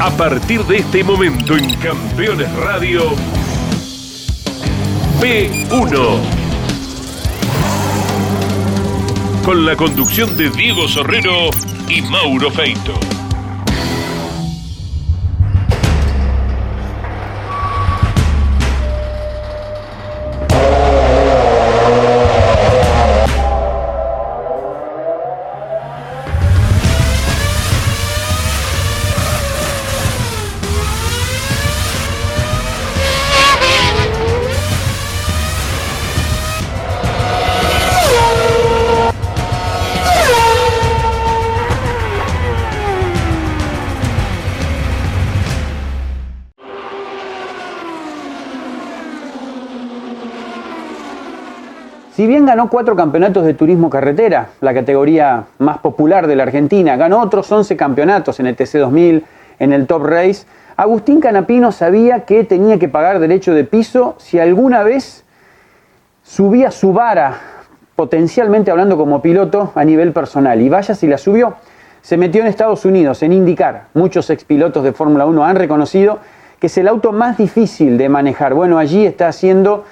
A partir de este momento en Campeones Radio, P1. Con la conducción de Diego Sorrero y Mauro Feito. Ganó cuatro campeonatos de turismo carretera, la categoría más popular de la Argentina, ganó otros 11 campeonatos en el TC2000, en el Top Race, Agustín Canapino sabía que tenía que pagar derecho de piso si alguna vez subía su vara, potencialmente hablando como piloto, a nivel personal. Y vaya si la subió. Se metió en Estados Unidos, en IndyCar. Muchos expilotos de Fórmula 1 han reconocido que es el auto más difícil de manejar. Bueno, allí está haciendo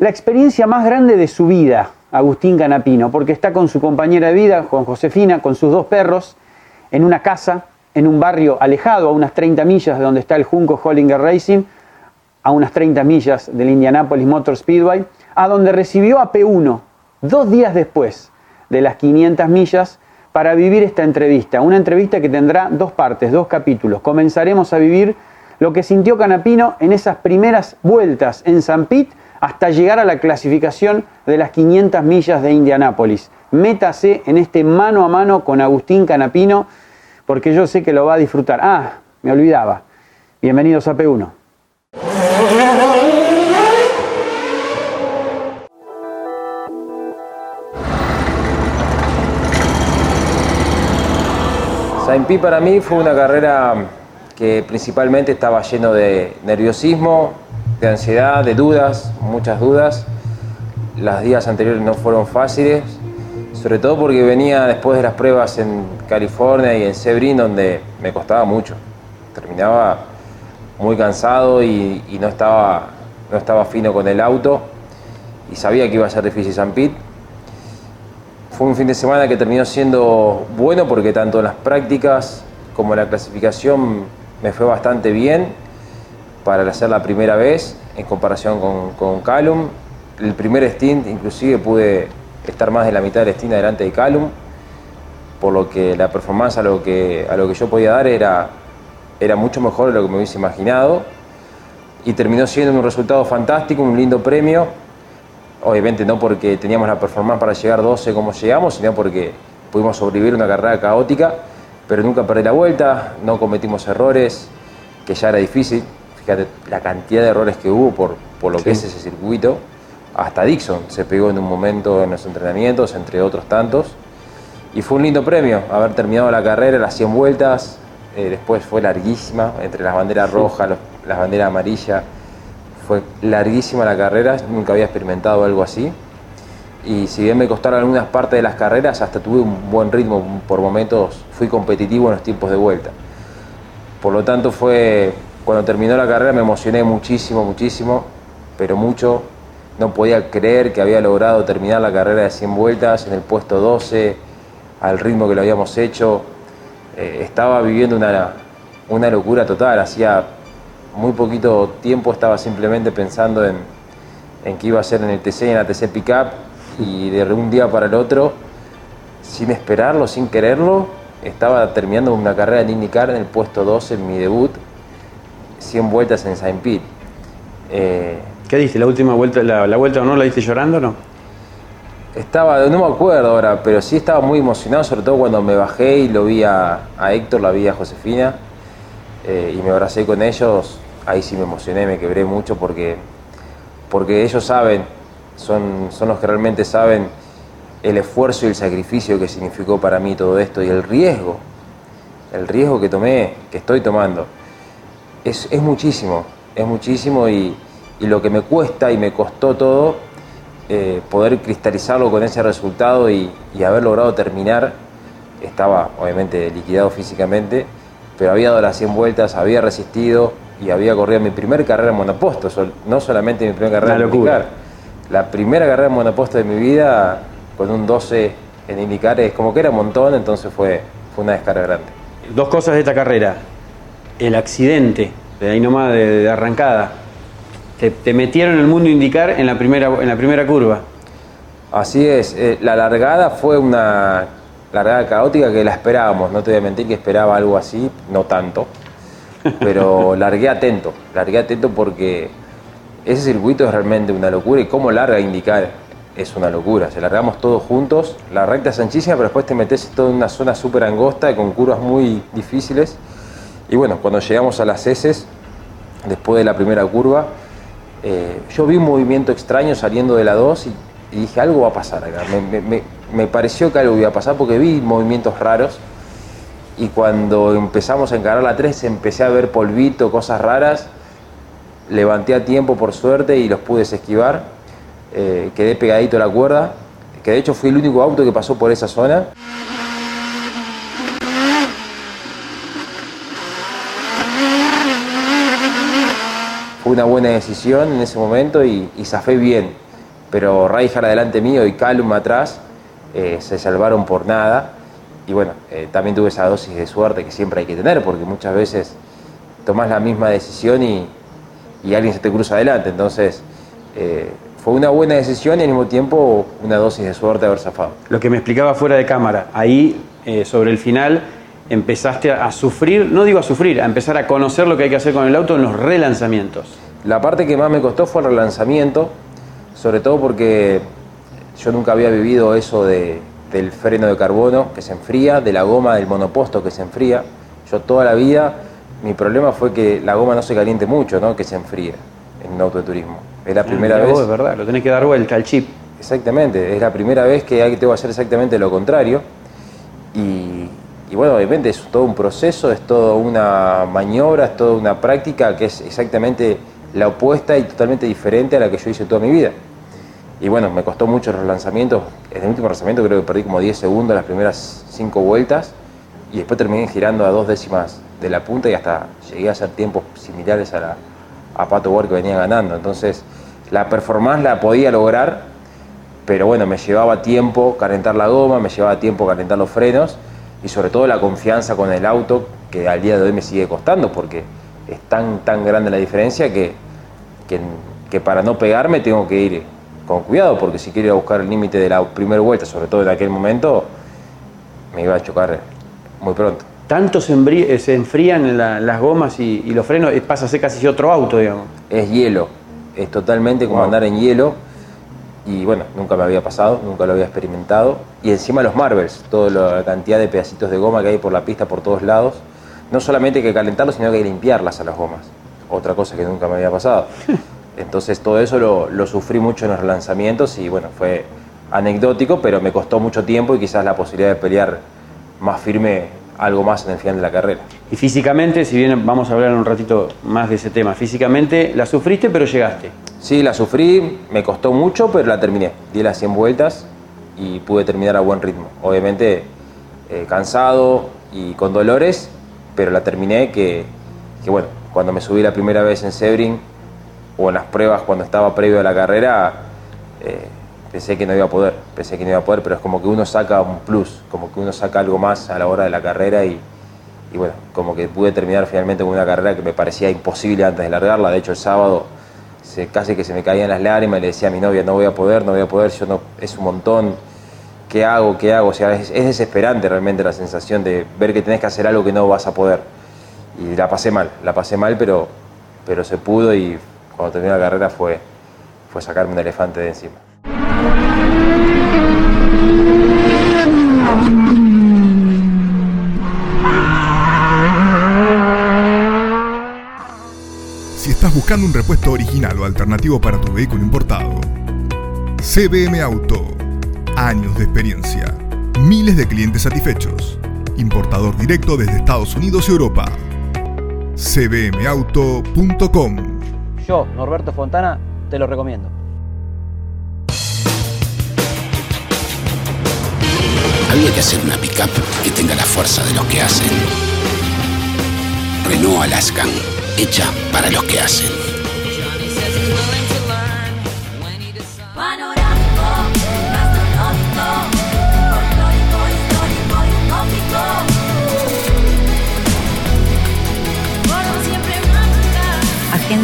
la experiencia más grande de su vida, Agustín Canapino, porque está con su compañera de vida, con Josefina, con sus dos perros, en una casa, en un barrio alejado, a unas 30 millas de donde está el Junco Hollinger Racing, a unas 30 millas del Indianapolis Motor Speedway, a donde recibió a P1 dos días después de las 500 millas para vivir esta entrevista. Una entrevista que tendrá dos partes, dos capítulos. Comenzaremos a vivir lo que sintió Canapino en esas primeras vueltas en San Pete hasta llegar a la clasificación de las 500 millas de Indianápolis. Métase en este mano a mano con Agustín Canapino, porque yo sé que lo va a disfrutar. Ah, me olvidaba. Bienvenidos a P1. Saint Pi para mí fue una carrera que principalmente estaba lleno de nerviosismo, de ansiedad, de dudas, muchas dudas. Los días anteriores no fueron fáciles, sobre todo porque venía después de las pruebas en California y en Sebring, donde me costaba mucho. Terminaba muy cansado y, no, estaba, no estaba fino con el auto y sabía que iba a ser difícil San Pete. Fue un fin de semana que terminó siendo bueno porque tanto en las prácticas como en la clasificación me fue bastante bien para hacer la primera vez en comparación con, con Calum. El primer stint inclusive pude estar más de la mitad del stint adelante de Calum, por lo que la performance a lo que, a lo que yo podía dar era, era mucho mejor de lo que me hubiese imaginado y terminó siendo un resultado fantástico, un lindo premio. Obviamente no porque teníamos la performance para llegar 12 como llegamos, sino porque pudimos sobrevivir una carrera caótica, pero nunca perdí la vuelta, no cometimos errores, que ya era difícil, fíjate la cantidad de errores que hubo por, por lo que es ese circuito. Hasta Dixon se pegó en un momento en los entrenamientos, entre otros tantos. Y fue un lindo premio haber terminado la carrera, las 100 vueltas. eh, después fue larguísima, entre las banderas rojas, los- las banderas amarillas. Fue larguísima la carrera, nunca había experimentado algo así. Y si bien me costaron algunas partes de las carreras, hasta tuve un buen ritmo por momentos, fui competitivo en los tiempos de vuelta. Por lo tanto fue, cuando terminó la carrera me emocioné muchísimo, muchísimo, pero mucho. No podía creer que había logrado terminar la carrera de 100 vueltas en el puesto 12, al ritmo que lo habíamos hecho. Eh, estaba viviendo una, una locura total, hacía muy poquito tiempo estaba simplemente pensando en, en qué iba a hacer en el TC y en la TC Pickup y de un día para el otro, sin esperarlo, sin quererlo, estaba terminando una carrera en IndyCar en el puesto 12 en mi debut, 100 vueltas en Saint Pete. Eh, ¿Qué diste? ¿La última vuelta, la, la vuelta o no la diste llorando o no? Estaba, no me acuerdo ahora, pero sí estaba muy emocionado, sobre todo cuando me bajé y lo vi a, a Héctor, la vi a Josefina eh, y me abracé con ellos. Ahí sí me emocioné, me quebré mucho porque, porque ellos saben, son, son los que realmente saben el esfuerzo y el sacrificio que significó para mí todo esto y el riesgo, el riesgo que tomé, que estoy tomando. Es, es muchísimo, es muchísimo y, y lo que me cuesta y me costó todo eh, poder cristalizarlo con ese resultado y, y haber logrado terminar, estaba obviamente liquidado físicamente, pero había dado las 100 vueltas, había resistido y había corrido mi primera carrera en monoposto, no solamente mi primera carrera en indicar. La primera carrera en monoposto de mi vida con un 12 en indicar es como que era un montón, entonces fue, fue una descarga grande. Dos cosas de esta carrera. El accidente, de ahí nomás de, arrancada. Te, metieron en el mundo indicar en la primera, en la primera curva. Así es, eh, la largada fue una largada caótica que la esperábamos, no te voy a mentir que esperaba algo así, no tanto, pero largué atento, largué atento porque ese circuito es realmente una locura y cómo larga indicar es una locura. Se largamos todos juntos, la recta es anchísima, pero después te metes en toda una zona súper angosta con curvas muy difíciles. Y bueno, cuando llegamos a las heces, después de la primera curva, eh, yo vi un movimiento extraño saliendo de la 2 y, dije, algo va a pasar acá. Me, pareció que algo iba a pasar porque vi movimientos raros. Y cuando empezamos a encarar la 3, empecé a ver polvito, cosas raras. Levanté a tiempo por suerte y los pude esquivar. Eh, quedé pegadito a la cuerda, que de hecho fui el único auto que pasó por esa zona. Una buena decisión en ese momento y, y zafé bien, pero Rijkaard adelante mío y Calum atrás eh, se salvaron por nada. Y bueno, eh, también tuve esa dosis de suerte que siempre hay que tener, porque muchas veces tomas la misma decisión y, alguien se te cruza adelante. Entonces, eh, fue una buena decisión y al mismo tiempo una dosis de suerte haber zafado. Lo que me explicaba fuera de cámara, ahí sobre el final empezaste a sufrir, no digo a sufrir, a empezar a conocer lo que hay que hacer con el auto en los relanzamientos. La parte que más me costó fue el relanzamiento, sobre todo porque yo nunca había vivido eso de, del freno de carbono que se enfría, de la goma del monoposto que se enfría. Yo toda la vida, mi problema fue que la goma no se caliente mucho, ¿no? que se enfríe en un auto de turismo. Es la ah, primera vez. es verdad, lo tenés que dar vuelta al chip. Exactamente, es la primera vez que tengo que hacer exactamente lo contrario. Y, y bueno, obviamente es todo un proceso, es toda una maniobra, es toda una práctica que es exactamente la opuesta y totalmente diferente a la que yo hice toda mi vida. Y bueno, me costó mucho los lanzamientos. En el último lanzamiento creo que perdí como 10 segundos las primeras 5 vueltas y después terminé girando a dos décimas de la punta y hasta llegué a hacer tiempos similares a, la, a Pato Ward que venía ganando. Entonces, la performance la podía lograr, pero bueno, me llevaba tiempo calentar la goma, me llevaba tiempo calentar los frenos y sobre todo la confianza con el auto que al día de hoy me sigue costando porque es tan, tan grande la diferencia que, que, para no pegarme tengo que ir con cuidado porque si quiero ir a buscar el límite de la primera vuelta, sobre todo en aquel momento, me iba a chocar muy pronto. ¿Tanto se, enfrían las gomas y, los frenos? Pasa a ser casi otro auto, digamos. Es hielo, es totalmente como andar en hielo y bueno, nunca me había pasado, nunca lo había experimentado. Y encima los marbles, toda la cantidad de pedacitos de goma que hay por la pista por todos lados. No solamente hay que calentarlos, sino que hay que limpiarlas a las gomas. Otra cosa que nunca me había pasado. Entonces todo eso lo, sufrí mucho en los relanzamientos y bueno, fue anecdótico, pero me costó mucho tiempo y quizás la posibilidad de pelear más firme algo más en el final de la carrera. Y físicamente, si bien vamos a hablar un ratito más de ese tema, físicamente la sufriste pero llegaste. Sí, la sufrí, me costó mucho, pero la terminé. Di las 100 vueltas y pude terminar a buen ritmo. Obviamente eh, cansado y con dolores, pero la terminé que, bueno, cuando me subí la primera vez en Sebring o en las pruebas cuando estaba previo a la carrera, eh, pensé que no iba a poder, pensé que no iba a poder, pero es como que uno saca un plus, como que uno saca algo más a la hora de la carrera y, bueno, como que pude terminar finalmente con una carrera que me parecía imposible antes de largarla. De hecho, el sábado casi que se me caían las lágrimas y le decía a mi novia, no voy a poder, no voy a poder, yo no, es un montón, ¿qué hago? ¿Qué hago? O sea, es, desesperante realmente la sensación de ver que tenés que hacer algo que no vas a poder. Y la pasé mal, la pasé mal, pero, pero se pudo y cuando terminé la carrera fue, fue sacarme un elefante de encima. estás buscando un repuesto original o alternativo para tu vehículo importado. CBM Auto. Años de experiencia. Miles de clientes satisfechos. Importador directo desde Estados Unidos y Europa. cbmauto.com. Yo, Norberto Fontana, te lo recomiendo. Había que hacer una pickup que tenga la fuerza de los que hacen Renault Alaskan, hecha para los que hacen.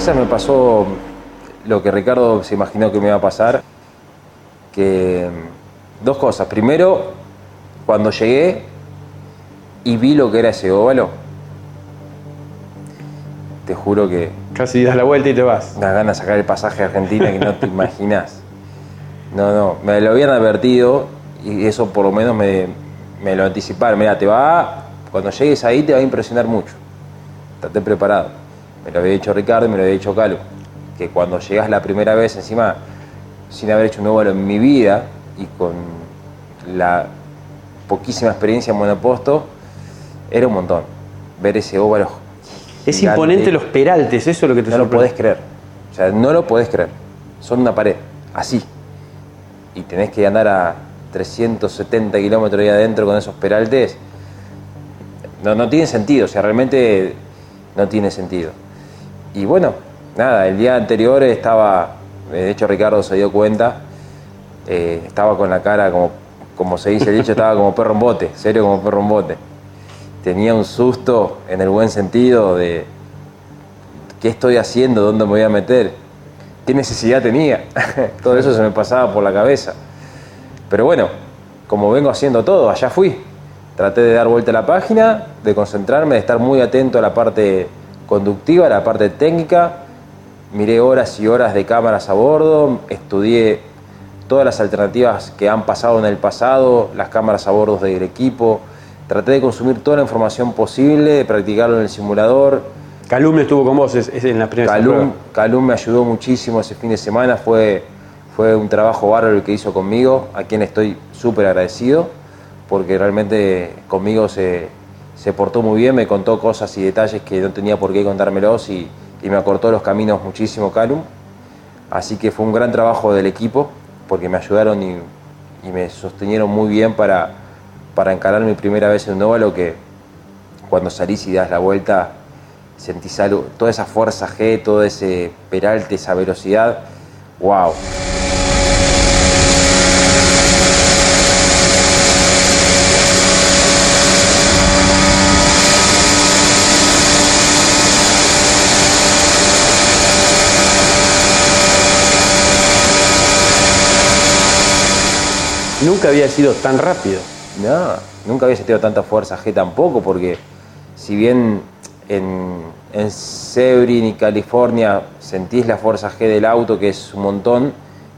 Texas me pasó lo que Ricardo se imaginó que me iba a pasar, que mm, dos cosas. Primero, cuando llegué y vi lo que era ese óvalo, te juro que Casi das la vuelta y te vas. unas ganas de sacar el pasaje a Argentina que no te imaginas. No, no, me lo habían advertido y eso por lo menos me, me lo anticiparon. Mira, te va, cuando llegues ahí te va a impresionar mucho. Estate preparado. Me lo había dicho Ricardo y me lo había dicho Calo. Que cuando llegas la primera vez, encima, sin haber hecho un óvalo en mi vida y con la poquísima experiencia en monoposto, era un montón. Ver ese óvalo. Es gigante. imponente los peraltes, eso es lo que te No lo podés creer. O sea, no lo podés creer. Son una pared, así. Y tenés que andar a 370 kilómetros ahí adentro con esos peraltes. No, no tiene sentido, o sea, realmente no tiene sentido. Y bueno, nada, el día anterior estaba, de hecho Ricardo se dio cuenta, eh, estaba con la cara como, como se dice el dicho, estaba como perro en bote, serio como perro en bote. Tenía un susto en el buen sentido de, ¿qué estoy haciendo? ¿Dónde me voy a meter? ¿Qué necesidad tenía? todo eso se me pasaba por la cabeza. Pero bueno, como vengo haciendo todo, allá fui. Traté de dar vuelta a la página, de concentrarme, de estar muy atento a la parte conductiva, la parte técnica. Miré horas y horas de cámaras a bordo, estudié todas las alternativas que han pasado en el pasado, las cámaras a bordo del equipo. Traté de consumir toda la información posible, de practicarlo en el simulador. Calum estuvo con vos es, es en las primeras Calum. Calum me ayudó muchísimo ese fin de semana, fue, fue un trabajo bárbaro el que hizo conmigo, a quien estoy súper agradecido, porque realmente conmigo se, se portó muy bien, me contó cosas y detalles que no tenía por qué contármelos y, me acortó los caminos muchísimo Calum. Así que fue un gran trabajo del equipo, porque me ayudaron y, y me sostenieron muy bien para, para encarar mi primera vez en un óvalo que cuando salís y das la vuelta sentís algo, toda esa fuerza G, todo ese peralte, esa velocidad, wow. Nunca había sido tan rápido. No, nunca había sentido tanta fuerza G tampoco, porque si bien en, en Sebring y California sentís la fuerza G del auto, que es un montón,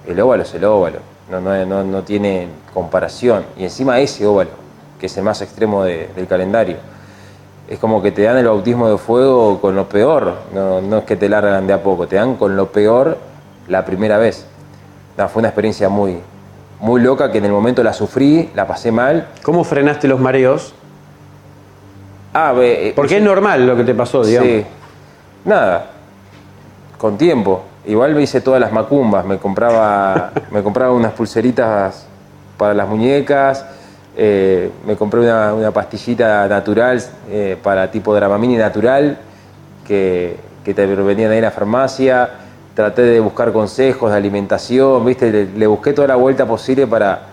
el óvalo es el óvalo, no, no, no, no tiene comparación. Y encima ese óvalo, que es el más extremo de- del calendario. Es como que te dan el bautismo de fuego con lo peor, no, no es que te largan de a poco, te dan con lo peor la primera vez. Fue una experiencia muy, muy loca que en el momento la sufrí, la pasé mal. ¿Cómo frenaste los mareos? Ah, eh, Porque es normal lo que te pasó, digamos. Sí. Nada. Con tiempo. Igual me hice todas las macumbas. Me compraba, me compraba unas pulseritas para las muñecas. eh, me compré una, una pastillita natural eh, para tipo Dramamine natural que, que te venían ahí en la farmacia. Traté de buscar consejos de alimentación, ¿viste? Le, le busqué toda la vuelta posible para,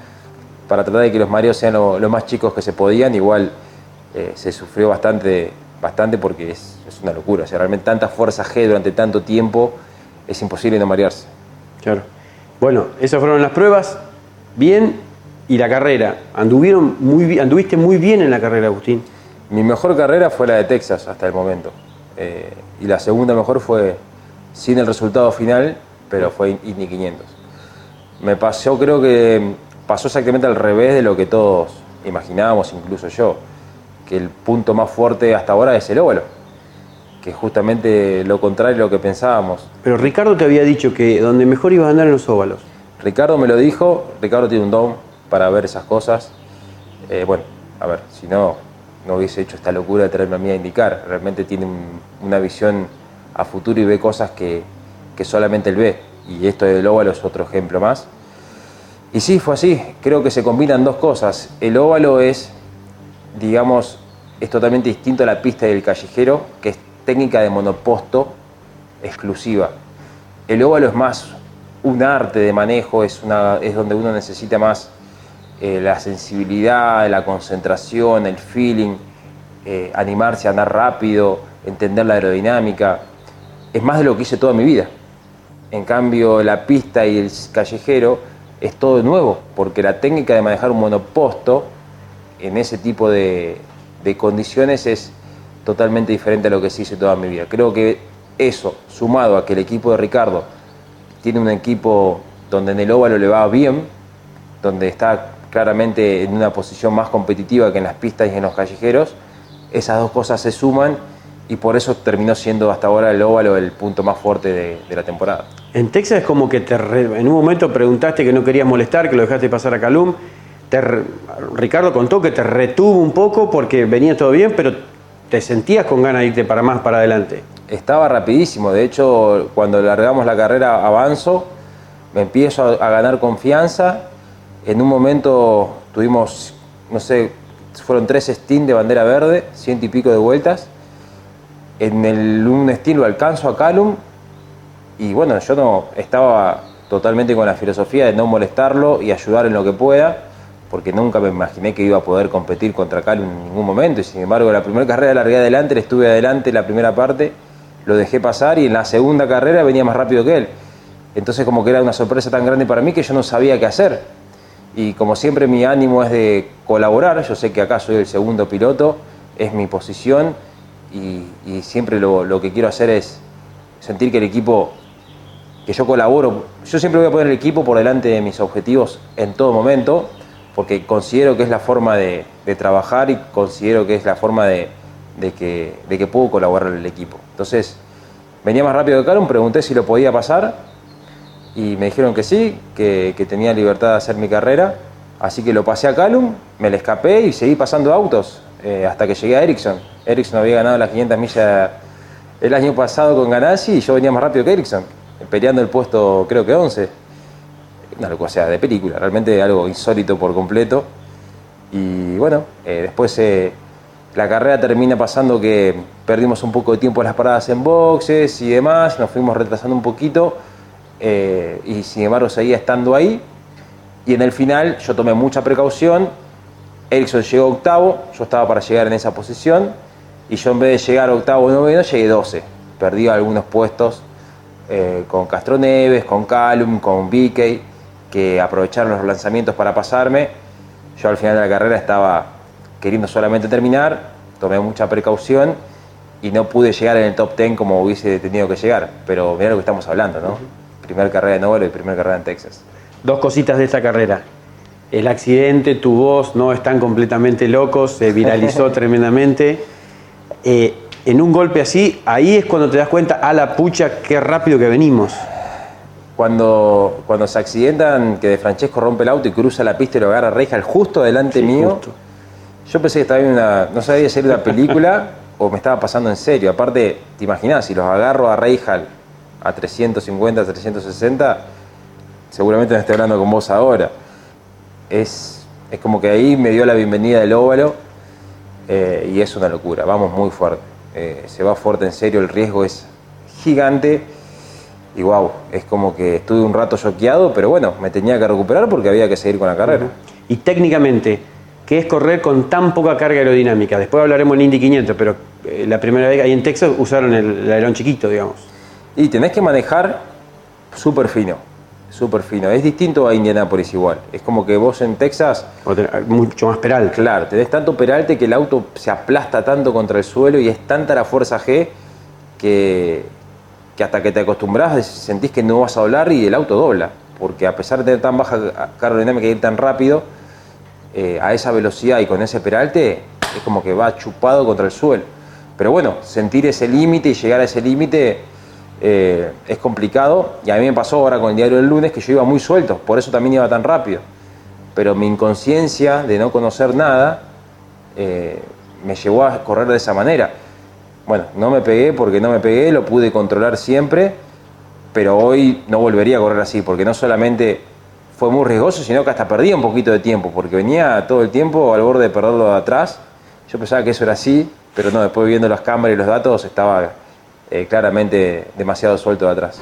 para tratar de que los mareos sean lo, lo más chicos que se podían. Igual eh, se sufrió bastante, bastante porque es, es una locura. O sea, realmente tanta fuerza G durante tanto tiempo es imposible no marearse. Claro. Bueno, esas fueron las pruebas. Bien. Y la carrera. Anduvieron muy anduviste muy bien en la carrera, Agustín. Mi mejor carrera fue la de Texas hasta el momento. Eh, y la segunda mejor fue sin el resultado final, pero fue Indy 500. Me pasó, creo que pasó exactamente al revés de lo que todos imaginábamos, incluso yo, que el punto más fuerte hasta ahora es el óvalo, que es justamente lo contrario de lo que pensábamos. Pero Ricardo te había dicho que donde mejor ibas a andar en los óvalos. Ricardo me lo dijo, Ricardo tiene un don para ver esas cosas. Eh, bueno, a ver, si no, no hubiese hecho esta locura de traerme a mí a indicar. Realmente tiene un- una visión a futuro y ve cosas que, que solamente él ve. Y esto del óvalo es otro ejemplo más. Y sí, fue así. Creo que se combinan dos cosas. El óvalo es, digamos, es totalmente distinto a la pista del callejero, que es técnica de monoposto exclusiva. El óvalo es más un arte de manejo, es, una, es donde uno necesita más eh, la sensibilidad, la concentración, el feeling, eh, animarse a andar rápido, entender la aerodinámica. Es más de lo que hice toda mi vida. En cambio, la pista y el callejero es todo nuevo, porque la técnica de manejar un monoposto en ese tipo de, condiciones es totalmente diferente a lo que se hice toda mi vida. Creo que eso, sumado a que el equipo de Ricardo tiene un equipo donde en el óvalo le va bien, donde está claramente en una posición más competitiva que en las pistas y en los callejeros, esas dos cosas se suman y por eso terminó siendo hasta ahora el óvalo el punto más fuerte de, de la temporada. En Texas es como que te re- en un momento preguntaste que no querías molestar, que lo dejaste pasar a Calum. Te Ricardo contó que te retuvo un poco porque venía todo bien, pero te sentías con ganas de irte para más para adelante. Estaba rapidísimo, de hecho cuando largamos la carrera avanzo, me empiezo a, a ganar confianza, en un momento tuvimos, no sé, fueron tres stints de bandera verde, ciento y pico de vueltas, en el, un estilo alcanzo a Calum y bueno, yo no estaba totalmente con la filosofía de no molestarlo y ayudar en lo que pueda, porque nunca me imaginé que iba a poder competir contra Calum en ningún momento. Y sin embargo, la primera carrera largué adelante, le estuve adelante la primera parte, lo dejé pasar y en la segunda carrera venía más rápido que él. Entonces como que era una sorpresa tan grande para mí que yo no sabía qué hacer. Y como siempre mi ánimo es de colaborar, yo sé que acá soy el segundo piloto, es mi posición y, siempre lo, que quiero hacer es sentir que el equipo que yo colaboro. Yo siempre voy a poner el equipo por delante de mis objetivos en todo momento, porque considero que es la forma de, trabajar y considero que es la forma de, que, de que puedo colaborar el equipo. Entonces, venía más rápido que Calum, pregunté si lo podía pasar y me dijeron que sí, que, que tenía libertad de hacer mi carrera, así que lo pasé a Calum, me le escapé y seguí pasando autos eh, hasta que llegué a Ericsson. Ericsson había ganado las 500 millas el año pasado con Ganassi y yo venía más rápido que Ericsson, peleando el puesto creo que 11. Una locura, o sea, de película, realmente algo insólito por completo. Y bueno, eh, después eh, la carrera termina pasando que perdimos un poco de tiempo en las paradas en boxes y demás, nos fuimos retrasando un poquito y sin embargo seguía estando ahí. Y en el final yo tomé mucha precaución, Ericsson llegó octavo, yo estaba para llegar en esa posición y yo en vez de llegar octavo o noveno llegué 12. Perdí algunos puestos eh, con Castro Neves, con Calum, con Vickey, que aprovecharon los lanzamientos para pasarme. Yo al final de la carrera estaba queriendo solamente terminar, tomé mucha precaución y no pude llegar en el top 10 como hubiese tenido que llegar. Pero mira lo que estamos hablando, ¿no? Primer carrera de Novelo y primer carrera en Texas. Dos cositas de esta carrera. El accidente, tu voz, no están completamente locos, se viralizó tremendamente. Eh, en un golpe así, ahí es cuando te das cuenta, a la pucha, qué rápido que venimos. Cuando, cuando se accidentan, que De Francesco rompe el auto y cruza la pista y lo agarra Reijal justo delante Sí, mío, justo. yo pensé que estaba viendo una, no sabía si era una película o me estaba pasando en serio. Aparte, te imaginas, si los agarro a Reijal a 350, 360, seguramente no estoy hablando con vos ahora. Es, es como que ahí me dio la bienvenida del óvalo eh, y es una locura, vamos muy fuerte. Eh, se va fuerte en serio, el riesgo es gigante y wow, es como que estuve un rato choqueado, pero bueno, me tenía que recuperar porque había que seguir con la carrera. Y técnicamente, ¿qué es correr con tan poca carga aerodinámica? Después hablaremos en Indy 500, pero eh, la primera vez ahí en Texas usaron el, el alerón chiquito, digamos. Y tenés que manejar súper fino, súper fino. Es distinto a Indianápolis igual. Es como que vos en Texas, mucho más peral. claro, tenés tanto peralte que el auto se aplasta tanto contra el suelo y es tanta la fuerza G que, que hasta que te acostumbras sentís que no vas a doblar y el auto dobla. porque a pesar de tener tan baja carga aerodinámica y ir tan rápido, eh, a esa velocidad y con ese peralte, es como que va chupado contra el suelo. Pero bueno, sentir ese límite y llegar a ese límite eh, es complicado. Y a mí me pasó ahora con el diario del lunes que yo iba muy suelto, por eso también iba tan rápido. Pero mi inconsciencia de no conocer nada eh, me llevó a correr de esa manera. Bueno, no me pegué porque no me pegué, lo pude controlar siempre, pero hoy no volvería a correr así, porque no solamente fue muy riesgoso, sino que hasta perdí un poquito de tiempo, porque venía todo el tiempo al borde de perderlo de atrás. Yo pensaba que eso era así, pero no, después viendo las cámaras y los datos estaba eh, claramente demasiado suelto de atrás.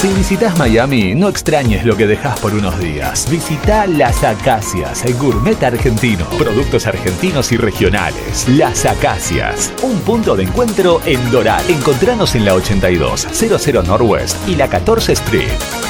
Si visitas Miami, no extrañes lo que dejas por unos días. Visita Las Acacias, el gourmet argentino. Productos argentinos y regionales. Las Acacias, un punto de encuentro en Doral. Encontranos en la 82, 00 Northwest y la 14 Street.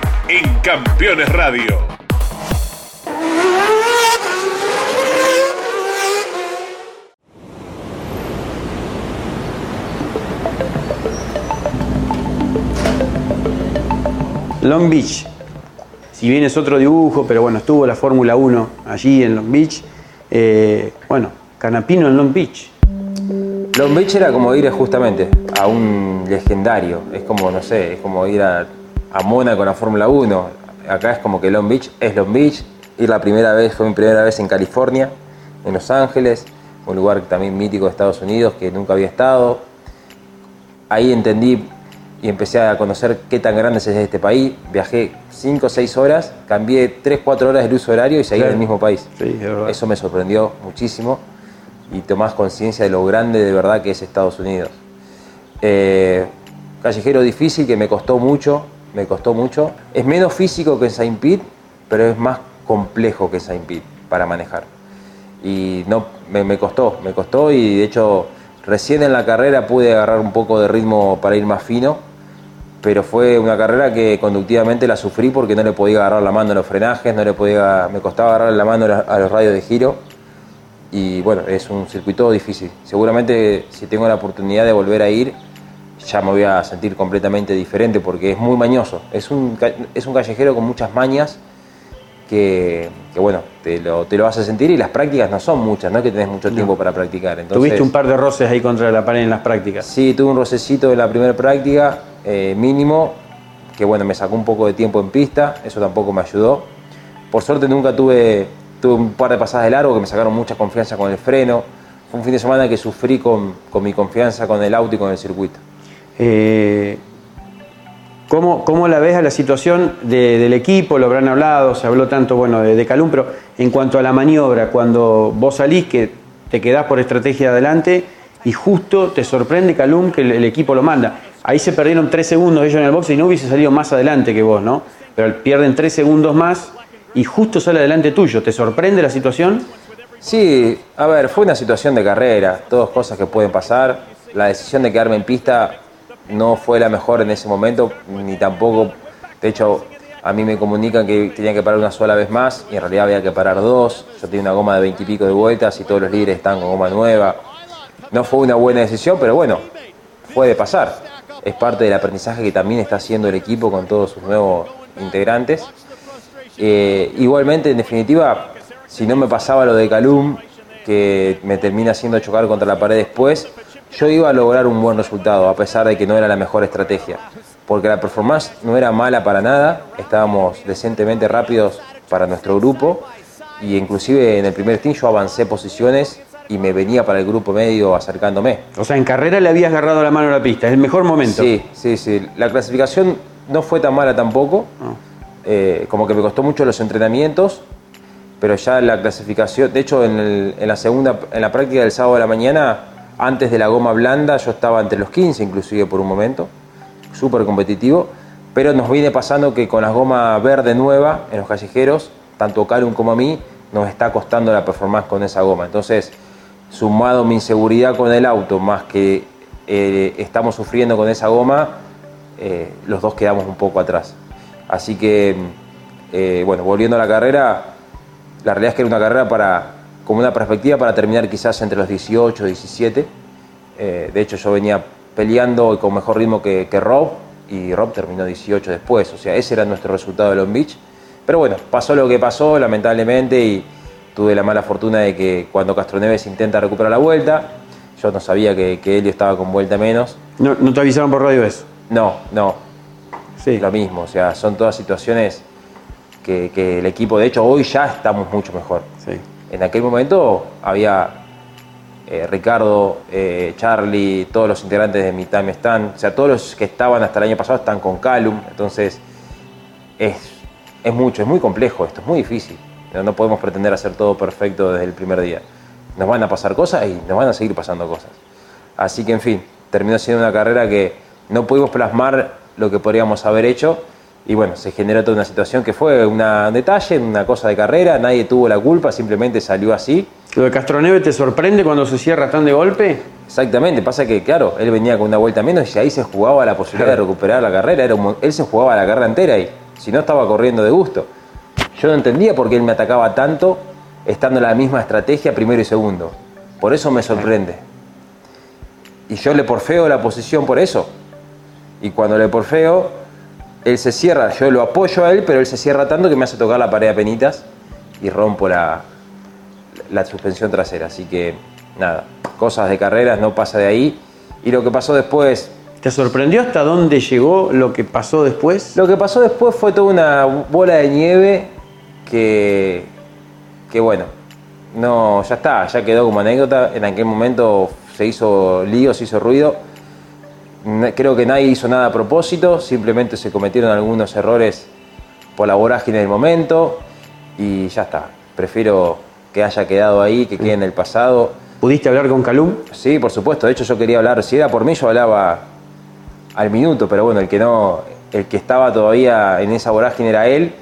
en Campeones Radio. Long Beach. Si bien es otro dibujo, pero bueno, estuvo la Fórmula 1 allí en Long Beach. Eh, bueno, Canapino en Long Beach. Long Beach era como ir justamente a un legendario. Es como, no sé, es como ir a, a Mónaco en la Fórmula 1. Acá es como que Long Beach es Long Beach. Ir la primera vez, fue mi primera vez en California, en Los Ángeles, un lugar también mítico de Estados Unidos que nunca había estado. Ahí entendí y empecé a conocer qué tan grande es este país. Viajé 5 o 6 horas, cambié 3 4 horas del uso horario y seguí Claro. en el mismo país. Sí, es. Eso me sorprendió muchísimo y tomás conciencia de lo grande de verdad que es Estados Unidos. Eh, callejero difícil que me costó mucho, me costó mucho. Es menos físico que Saint Pete, pero es más complejo que Saint Pete para manejar. Y no, me, me costó, me costó y de hecho recién en la carrera pude agarrar un poco de ritmo para ir más fino, pero fue una carrera que conductivamente la sufrí porque no le podía agarrar la mano a los frenajes, no le podía, me costaba agarrar la mano a los- radios de giro y bueno, es un circuito difícil. Seguramente si tengo la oportunidad de volver a ir, ya me voy a sentir completamente diferente porque es muy mañoso. Es un, es un callejero con muchas mañas que, que, bueno, te lo, te lo hace sentir y las prácticas no son muchas, no es que tenés mucho tiempo para practicar. Entonces, Tuviste un par de roces ahí contra la pared en las prácticas. Sí, tuve un rocecito en la primera práctica, eh, mínimo, que bueno, me sacó un poco de tiempo en pista, eso tampoco me ayudó. Por suerte nunca tuve, tuve un par de pasadas de largo que me sacaron mucha confianza con el freno. Fue un fin de semana que sufrí con, con mi confianza con el auto y con el circuito. Eh, ¿cómo, cómo la ves a la situación de- del equipo? Lo habrán hablado, se habló tanto bueno, de, Calum, pero en cuanto a la maniobra, cuando vos salís, que te quedás por estrategia adelante y justo te sorprende Calum que el, el equipo lo manda. Ahí se perdieron tres segundos ellos en el box y no hubiese salido más adelante que vos, ¿no? Pero pierden tres segundos más y justo sale adelante tuyo. ¿Te sorprende la situación? Sí, a ver, fue una situación de carrera, todas cosas que pueden pasar. La decisión de quedarme en pista no fue la mejor en ese momento, ni tampoco, de hecho, A mí me comunican que tenía que parar una sola vez más y en realidad había que parar dos. Yo tenía una goma de 20 y pico de vueltas y todos los líderes están con goma nueva. No fue una buena decisión, pero bueno, puede pasar. Es parte del aprendizaje que también está haciendo el equipo con todos sus nuevos integrantes. Eh, igualmente, en definitiva, si no me pasaba lo de Calum, que me termina haciendo chocar contra la pared después, yo iba a lograr un buen resultado, a pesar de que no era la mejor estrategia. Porque la performance no era mala para nada, estábamos decentemente rápidos para nuestro grupo y inclusive en el primer team yo avancé posiciones y me venía para el grupo medio acercándome. O sea, en carrera le habías agarrado la mano a la pista, es el mejor momento. Sí, sí, sí. La clasificación no fue tan mala tampoco. Eh, como que me costó mucho los entrenamientos, pero ya la clasificación, de hecho en, la segunda, en la práctica del sábado de la mañana, antes de la goma blanda, yo estaba entre los 15 inclusive por un momento, súper competitivo, pero nos viene pasando que con la goma verde nueva en los callejeros, tanto Calum como a mí, nos está costando la performance con esa goma. Entonces, sumado mi inseguridad con el auto, más que eh, estamos sufriendo con esa goma, eh, los dos quedamos un poco atrás. Así que, eh, bueno, volviendo a la carrera, la realidad es que era una carrera para, como una perspectiva para terminar quizás entre los 18 y 17. de hecho, yo venía peleando con mejor ritmo que, que, Rob y Rob terminó 18 después. O sea, ese era nuestro resultado de Long Beach. Pero bueno, pasó lo que pasó, lamentablemente, y tuve la mala fortuna de que cuando Castroneves intenta recuperar la vuelta, yo no sabía que, que Helio estaba con vuelta menos. ¿No, ¿No, te avisaron por radio eso? No, no. Sí. Lo mismo, o sea, son todas situaciones que, que el equipo, de hecho, hoy ya estamos mucho mejor. En aquel momento había eh, Ricardo, eh, Charlie, todos los integrantes de mi time están, o sea, todos los que estaban hasta el año pasado están con Calum, entonces es, es mucho, es muy complejo esto, es muy difícil. No podemos pretender hacer todo perfecto desde el primer día. Nos van a pasar cosas y nos van a seguir pasando cosas. Así que, en fin, terminó siendo una carrera que no pudimos plasmar lo que podríamos haber hecho y bueno, se generó toda una situación que fue una, un detalle, una cosa de carrera, nadie tuvo la culpa, simplemente salió así. ¿Lo de Castroneve te sorprende cuando se cierra tan de golpe? Exactamente, pasa que, claro, él venía con una vuelta menos y ahí se jugaba la posibilidad de recuperar la carrera, Era él se jugaba la carrera entera y si no estaba corriendo de gusto. Yo no entendía por qué él me atacaba tanto estando en la misma estrategia primero y segundo. Por eso me sorprende. Y yo le porfeo la posición por eso. Y cuando le porfeo, él se cierra, yo lo apoyo a él, pero él se cierra tanto que me hace tocar la pared a penitas y rompo la, la suspensión trasera. Así que nada, cosas de carreras, no pasa de ahí. Y lo que pasó después, ¿Te sorprendió hasta dónde llegó lo que pasó después? Lo que pasó después fue toda una bola de nieve que, que bueno, no, ya está, ya quedó como anécdota. En aquel momento se hizo lío, se hizo ruido. Creo que nadie hizo nada a propósito, simplemente se cometieron algunos errores por la vorágine del momento y ya está. Prefiero que haya quedado ahí, que quede en el pasado. ¿Pudiste hablar con Calum? Sí, por supuesto. De hecho, yo quería hablar, si era por mí, yo hablaba al minuto, pero bueno, el que no, el que estaba todavía en esa vorágine era él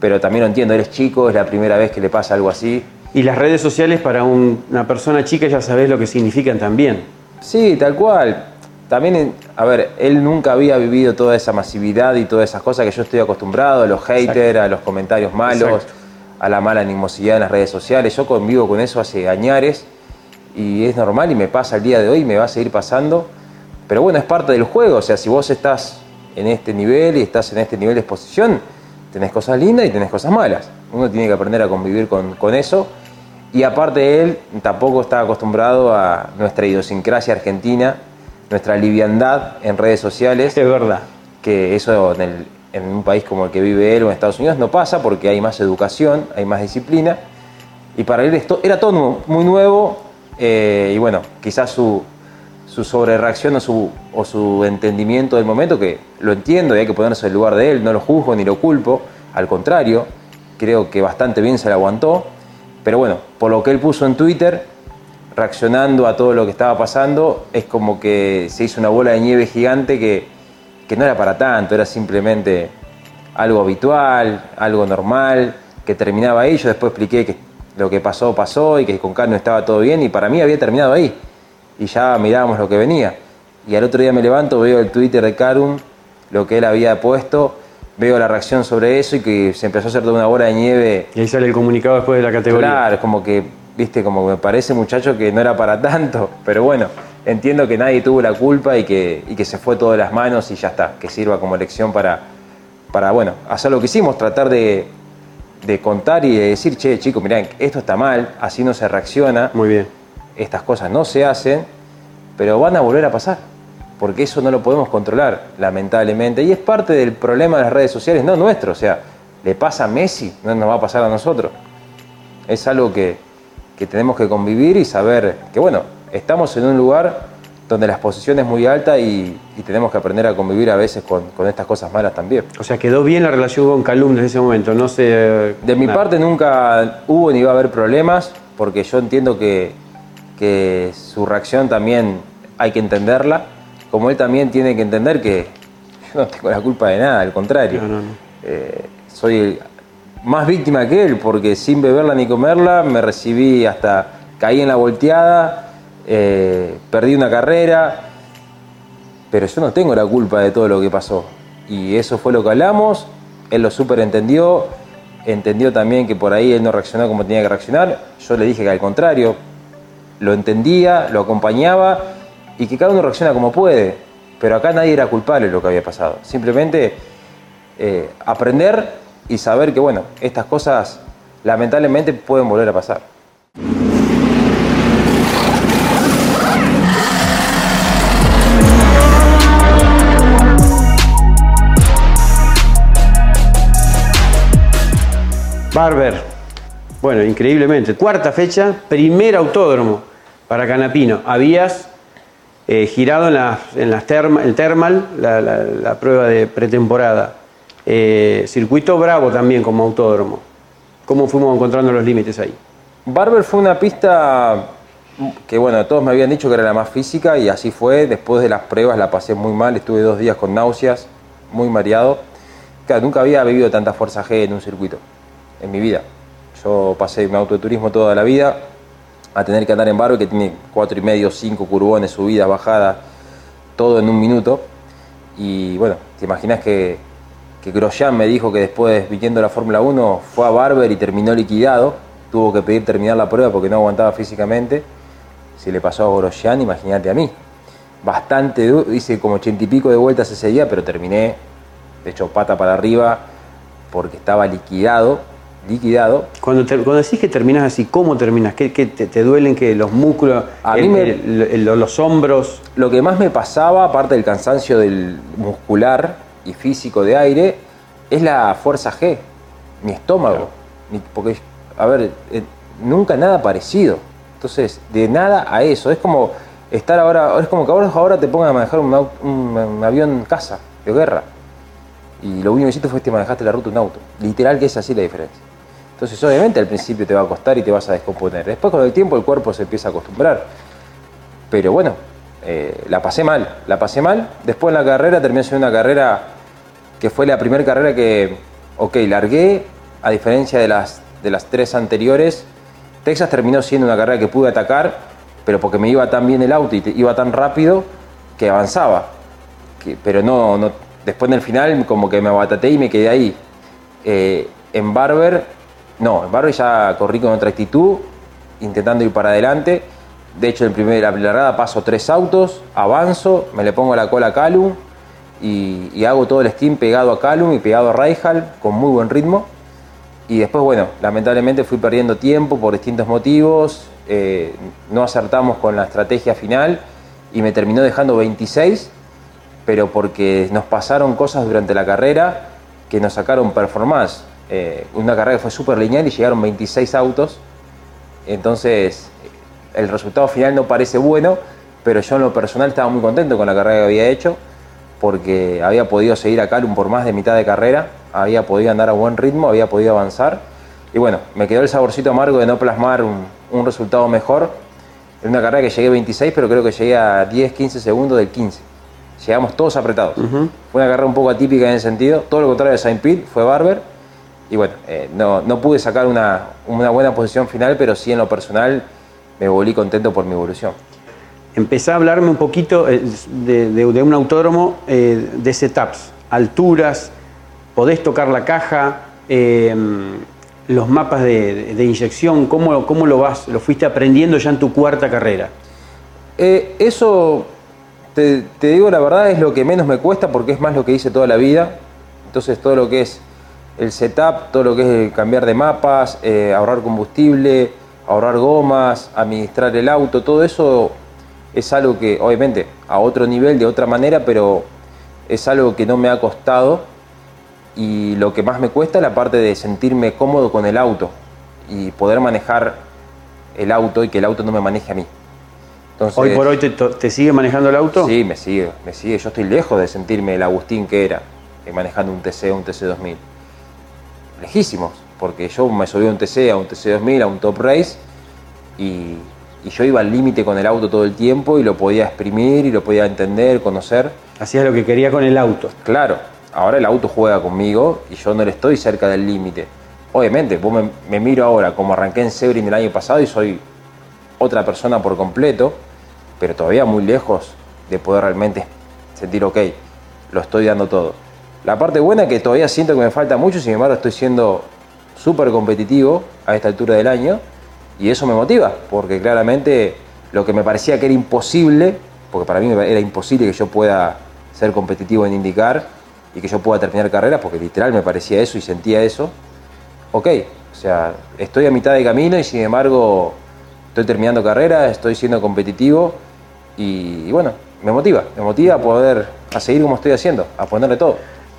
pero también lo entiendo, él es chico, es la primera vez que le pasa algo así. Y las redes sociales para una persona chica ya sabes lo que significan también. Sí, tal cual. También, a ver, él nunca había vivido toda esa masividad y todas esas cosas que yo estoy acostumbrado, a los haters, a los comentarios malos, a la mala animosidad en las redes sociales. Yo convivo con eso hace añares y es normal y me pasa el día de hoy y me va a seguir pasando. Pero bueno, es parte del juego. O sea, si vos estás en este nivel y estás en este nivel de exposición, tenés cosas lindas y tenés cosas malas. Uno tiene que aprender a convivir con, con eso. Y aparte él tampoco está acostumbrado a nuestra idiosincrasia argentina, nuestra liviandad en redes sociales. Es verdad. Que eso en, el, en, un país como el que vive él o en Estados Unidos no pasa porque hay más educación, hay más disciplina. Y para él esto era todo muy nuevo eh, y bueno, quizás su, su sobrereacción o su, o su entendimiento del momento, que lo entiendo y hay que ponerse en el lugar de él, no lo juzgo ni lo culpo, al contrario, creo que bastante bien se le aguantó, pero bueno, por lo que él puso en Twitter, reaccionando a todo lo que estaba pasando, es como que se hizo una bola de nieve gigante que, que no era para tanto, era simplemente algo habitual, algo normal, que terminaba ahí, yo después expliqué que lo que pasó, pasó y que con Carlos estaba todo bien y para mí había terminado ahí y ya mirábamos lo que venía. Y al otro día me levanto, veo el Twitter de Karum, lo que él había puesto, veo la reacción sobre eso y que se empezó a hacer toda una bola de nieve. Y ahí sale el comunicado después de la categoría. Claro, como que, viste, como me parece muchacho que no era para tanto, pero bueno, entiendo que nadie tuvo la culpa y que, y que se fue todo de las manos y ya está, que sirva como lección para, para bueno, hacer lo que hicimos, tratar de, de contar y de decir, che, chicos, mirá, esto está mal, así no se reacciona. Muy bien. Estas cosas no se hacen, pero van a volver a pasar porque eso no lo podemos controlar, lamentablemente. Y es parte del problema de las redes sociales, no nuestro. O sea, le pasa a Messi, no nos va a pasar a nosotros. Es algo que, que tenemos que convivir y saber que, bueno, estamos en un lugar donde la exposición es muy alta y, y tenemos que aprender a convivir a veces con, con, estas cosas malas también. O sea, quedó bien la relación con Calum desde ese momento, no sé... De mi parte nunca hubo ni iba a haber problemas, porque yo entiendo que, que su reacción también hay que entenderla como él también tiene que entender que yo no tengo la culpa de nada, al contrario. No, no, no. Eh, soy más víctima que él, porque sin beberla ni comerla me recibí hasta, caí en la volteada, eh, perdí una carrera, pero yo no tengo la culpa de todo lo que pasó. Y eso fue lo que hablamos, él lo súper entendió, entendió también que por ahí él no reaccionó como tenía que reaccionar, yo le dije que al contrario, lo entendía, lo acompañaba y que cada uno reacciona como puede. Pero acá nadie era culpable de lo que había pasado. Simplemente eh, aprender y saber que, bueno, estas cosas lamentablemente pueden volver a pasar. Barber. Bueno, increíblemente. Cuarta fecha, primer autódromo para Canapino. Habías eh, girado en, la, en las terma, el Thermal, la, prueba de pretemporada. Eh, circuito Bravo también como autódromo. ¿Cómo fuimos encontrando los límites ahí? Barber fue una pista que, bueno, todos me habían dicho que era la más física y así fue. Después de las pruebas la pasé muy mal, estuve dos días con náuseas, muy mareado. Claro, nunca había vivido tanta fuerza G en un circuito en mi vida. Yo pasé un auto de turismo toda la vida, a tener que andar en barro que tiene cuatro y medio, cinco curbones, subidas, bajadas, todo en un minuto. Y bueno, te imaginas que, que Grosjean me dijo que después, viniendo la Fórmula 1, fue a Barber y terminó liquidado. Tuvo que pedir terminar la prueba porque no aguantaba físicamente. Si le pasó a Grosjean, imagínate a mí. Bastante duro, hice como ochenta y pico de vueltas ese día, pero terminé, de hecho, pata para arriba, porque estaba liquidado liquidado. Cuando, te, cuando decís que terminas así, ¿cómo terminas? ¿Qué, qué te, te, duelen que los músculos, a el, mí me, el, el, los hombros? Lo que más me pasaba, aparte del cansancio del muscular y físico de aire, es la fuerza G, mi estómago. Claro. porque, a ver, eh, nunca nada parecido. Entonces, de nada a eso. Es como estar ahora, es como que ahora, ahora te pongan a manejar un, un, un avión casa de guerra. Y lo único que hiciste fue que manejaste la ruta un auto. Literal que es así la diferencia. Entonces, obviamente, al principio te va a costar y te vas a descomponer. Después, con el tiempo, el cuerpo se empieza a acostumbrar. Pero bueno, eh, la pasé mal, la pasé mal. Después en la carrera terminé siendo una carrera que fue la primera carrera que, ok, largué, a diferencia de las, de las tres anteriores. Texas terminó siendo una carrera que pude atacar, pero porque me iba tan bien el auto y iba tan rápido que avanzaba. Pero no, no, después en el final como que me abataté y me quedé ahí. Eh, en Barber no, en Barber ya corrí con otra actitud, intentando ir para adelante. De hecho, en primera largada paso tres autos, avanzo, me le pongo la cola a Calum y, hago todo el steam pegado a Calum y pegado a Raihal con muy buen ritmo. Y después, bueno, lamentablemente fui perdiendo tiempo por distintos motivos, eh, no acertamos con la estrategia final y me terminó dejando 26, pero porque nos pasaron cosas durante la carrera que nos sacaron performance eh, una carrera que fue súper lineal y llegaron 26 autos. Entonces, el resultado final no parece bueno, pero yo en lo personal estaba muy contento con la carrera que había hecho, porque había podido seguir a Calum por más de mitad de carrera, había podido andar a buen ritmo, había podido avanzar. Y bueno, me quedó el saborcito amargo de no plasmar un, un resultado mejor. En una carrera que llegué 26, pero creo que llegué a 10, 15 segundos del 15. Llegamos todos apretados. Uh -huh. Fue una carrera un poco atípica en ese sentido. Todo lo contrario de Saint Pete, fue Barber y bueno, eh, no, no, pude sacar una, una, buena posición final, pero sí en lo personal me volví contento por mi evolución. Empecé a hablarme un poquito eh, de, de, de un autódromo eh, de setups, alturas, podés tocar la caja, eh, los mapas de, de inyección, ¿cómo, ¿cómo, lo vas, lo fuiste aprendiendo ya en tu cuarta carrera? Eh, eso, te, te, digo la verdad, es lo que menos me cuesta porque es más lo que hice toda la vida. Entonces todo lo que es el setup, todo lo que es cambiar de mapas, eh, ahorrar combustible, ahorrar gomas, administrar el auto, todo eso es algo que obviamente a otro nivel, de otra manera, pero es algo que no me ha costado y lo que más me cuesta es la parte de sentirme cómodo con el auto y poder manejar el auto y que el auto no me maneje a mí. Entonces, ¿Hoy por hoy te, te, sigue manejando el auto? Sí, me sigue, me sigue. Yo estoy lejos de sentirme el Agustín que era eh, manejando un TC o un TC2000. Lejísimos, porque yo me subí a un TC, a un TC2000, a un Top Race y, y yo iba al límite con el auto todo el tiempo y lo podía exprimir y lo podía entender, conocer. Hacías lo que quería con el auto. Claro, ahora el auto juega conmigo y yo no le estoy cerca del límite. Obviamente, vos me, me, miro ahora como arranqué en Sebring el año pasado y soy otra persona por completo, pero todavía muy lejos de poder realmente sentir, ok, lo estoy dando todo. La parte buena es que todavía siento que me falta mucho, sin embargo estoy siendo súper competitivo a esta altura del año y eso me motiva, porque claramente lo que me parecía que era imposible, porque para mí era imposible que yo pueda ser competitivo en indicar, y que yo pueda terminar carreras, porque literal me parecía eso y sentía eso, ok, o sea, estoy a mitad de camino y sin embargo estoy terminando carrera, estoy siendo competitivo y, y, bueno, me motiva, me motiva a poder, a seguir como estoy haciendo, a ponerle todo.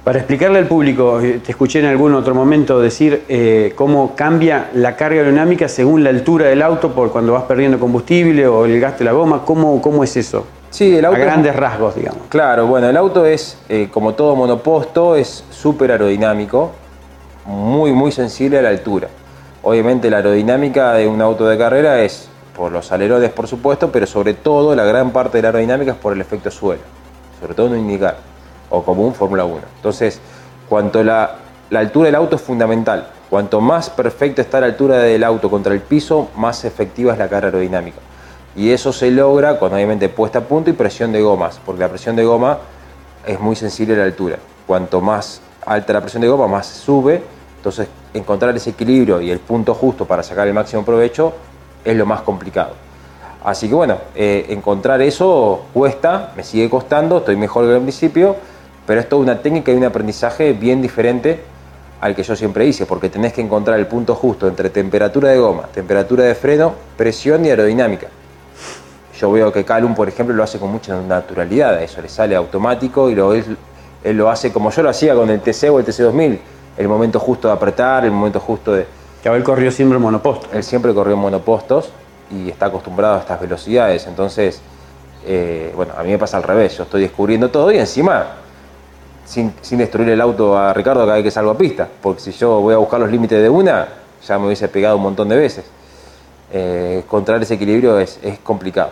Para explicarle al público, eh, te escuché en algún otro momento decir eh, cómo cambia la carga aerodinámica según la altura del auto por cuando vas perdiendo combustible o el gasto de la goma, ¿cómo, cómo es eso? Sí, el auto. A grandes rasgos, digamos. Claro, bueno, el auto es, eh, como todo monoposto, es súper aerodinámico, muy, muy sensible a la altura. Obviamente la aerodinámica de un auto de carrera es por los alerones, por supuesto, pero sobre todo la gran parte de la aerodinámica es por el efecto suelo, sobre todo no indicar, o como un Fórmula 1. Entonces, cuanto la, altura del auto es fundamental, cuanto más perfecta está la altura del auto contra el piso, más efectiva es la carga aerodinámica. Y eso se logra con obviamente puesta a punto y presión de gomas, porque la presión de goma es muy sensible a la altura. Cuanto más alta la presión de goma, más sube. Entonces, encontrar ese equilibrio y el punto justo para sacar el máximo provecho es lo más complicado. Así que bueno, eh, encontrar eso cuesta, me sigue costando, estoy mejor que al principio, pero es toda una técnica y un aprendizaje bien diferente al que yo siempre hice, porque tenés que encontrar el punto justo entre temperatura de goma, temperatura de freno, presión y aerodinámica. Yo veo que Calum, por ejemplo, lo hace con mucha naturalidad, a eso le sale automático y lo, él, él, lo hace como yo lo hacía con el TC o el TC2000, el momento justo de apretar, el momento justo de... Que él corrió siempre en monopostos. Él siempre corrió en monopostos y está acostumbrado a estas velocidades, entonces, eh, bueno, a mí me pasa al revés, yo estoy descubriendo todo y encima, sin, destruir el auto a Ricardo cada vez que salgo a pista, porque si yo voy a buscar los límites de una, ya me hubiese pegado un montón de veces eh, ese equilibrio es, es complicado.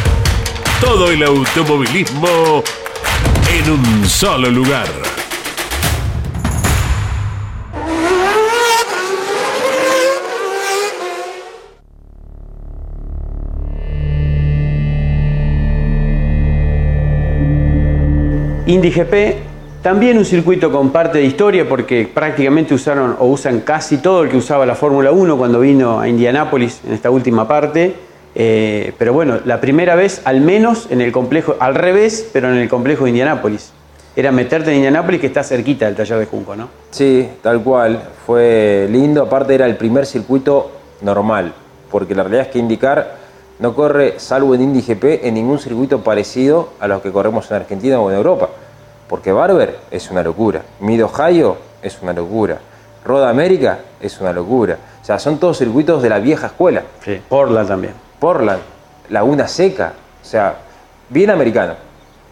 Todo el automovilismo en un solo lugar. IndyGP, también un circuito con parte de historia porque prácticamente usaron o usan casi todo el que usaba la Fórmula 1 cuando vino a Indianápolis en esta última parte. Eh, pero bueno, la primera vez al menos en el complejo, al revés, pero en el complejo de Indianápolis. Era meterte en Indianápolis que está cerquita del taller de Junco, ¿no? Sí, tal cual. Fue lindo. Aparte era el primer circuito normal. Porque la realidad es que indicar no corre, salvo en Indy GP, en ningún circuito parecido a los que corremos en Argentina o en Europa. Porque Barber es una locura. Mid Ohio es una locura. Roda América es una locura. O sea, son todos circuitos de la vieja escuela. Sí, Portland también. Portland, Laguna Seca. O sea, bien americano.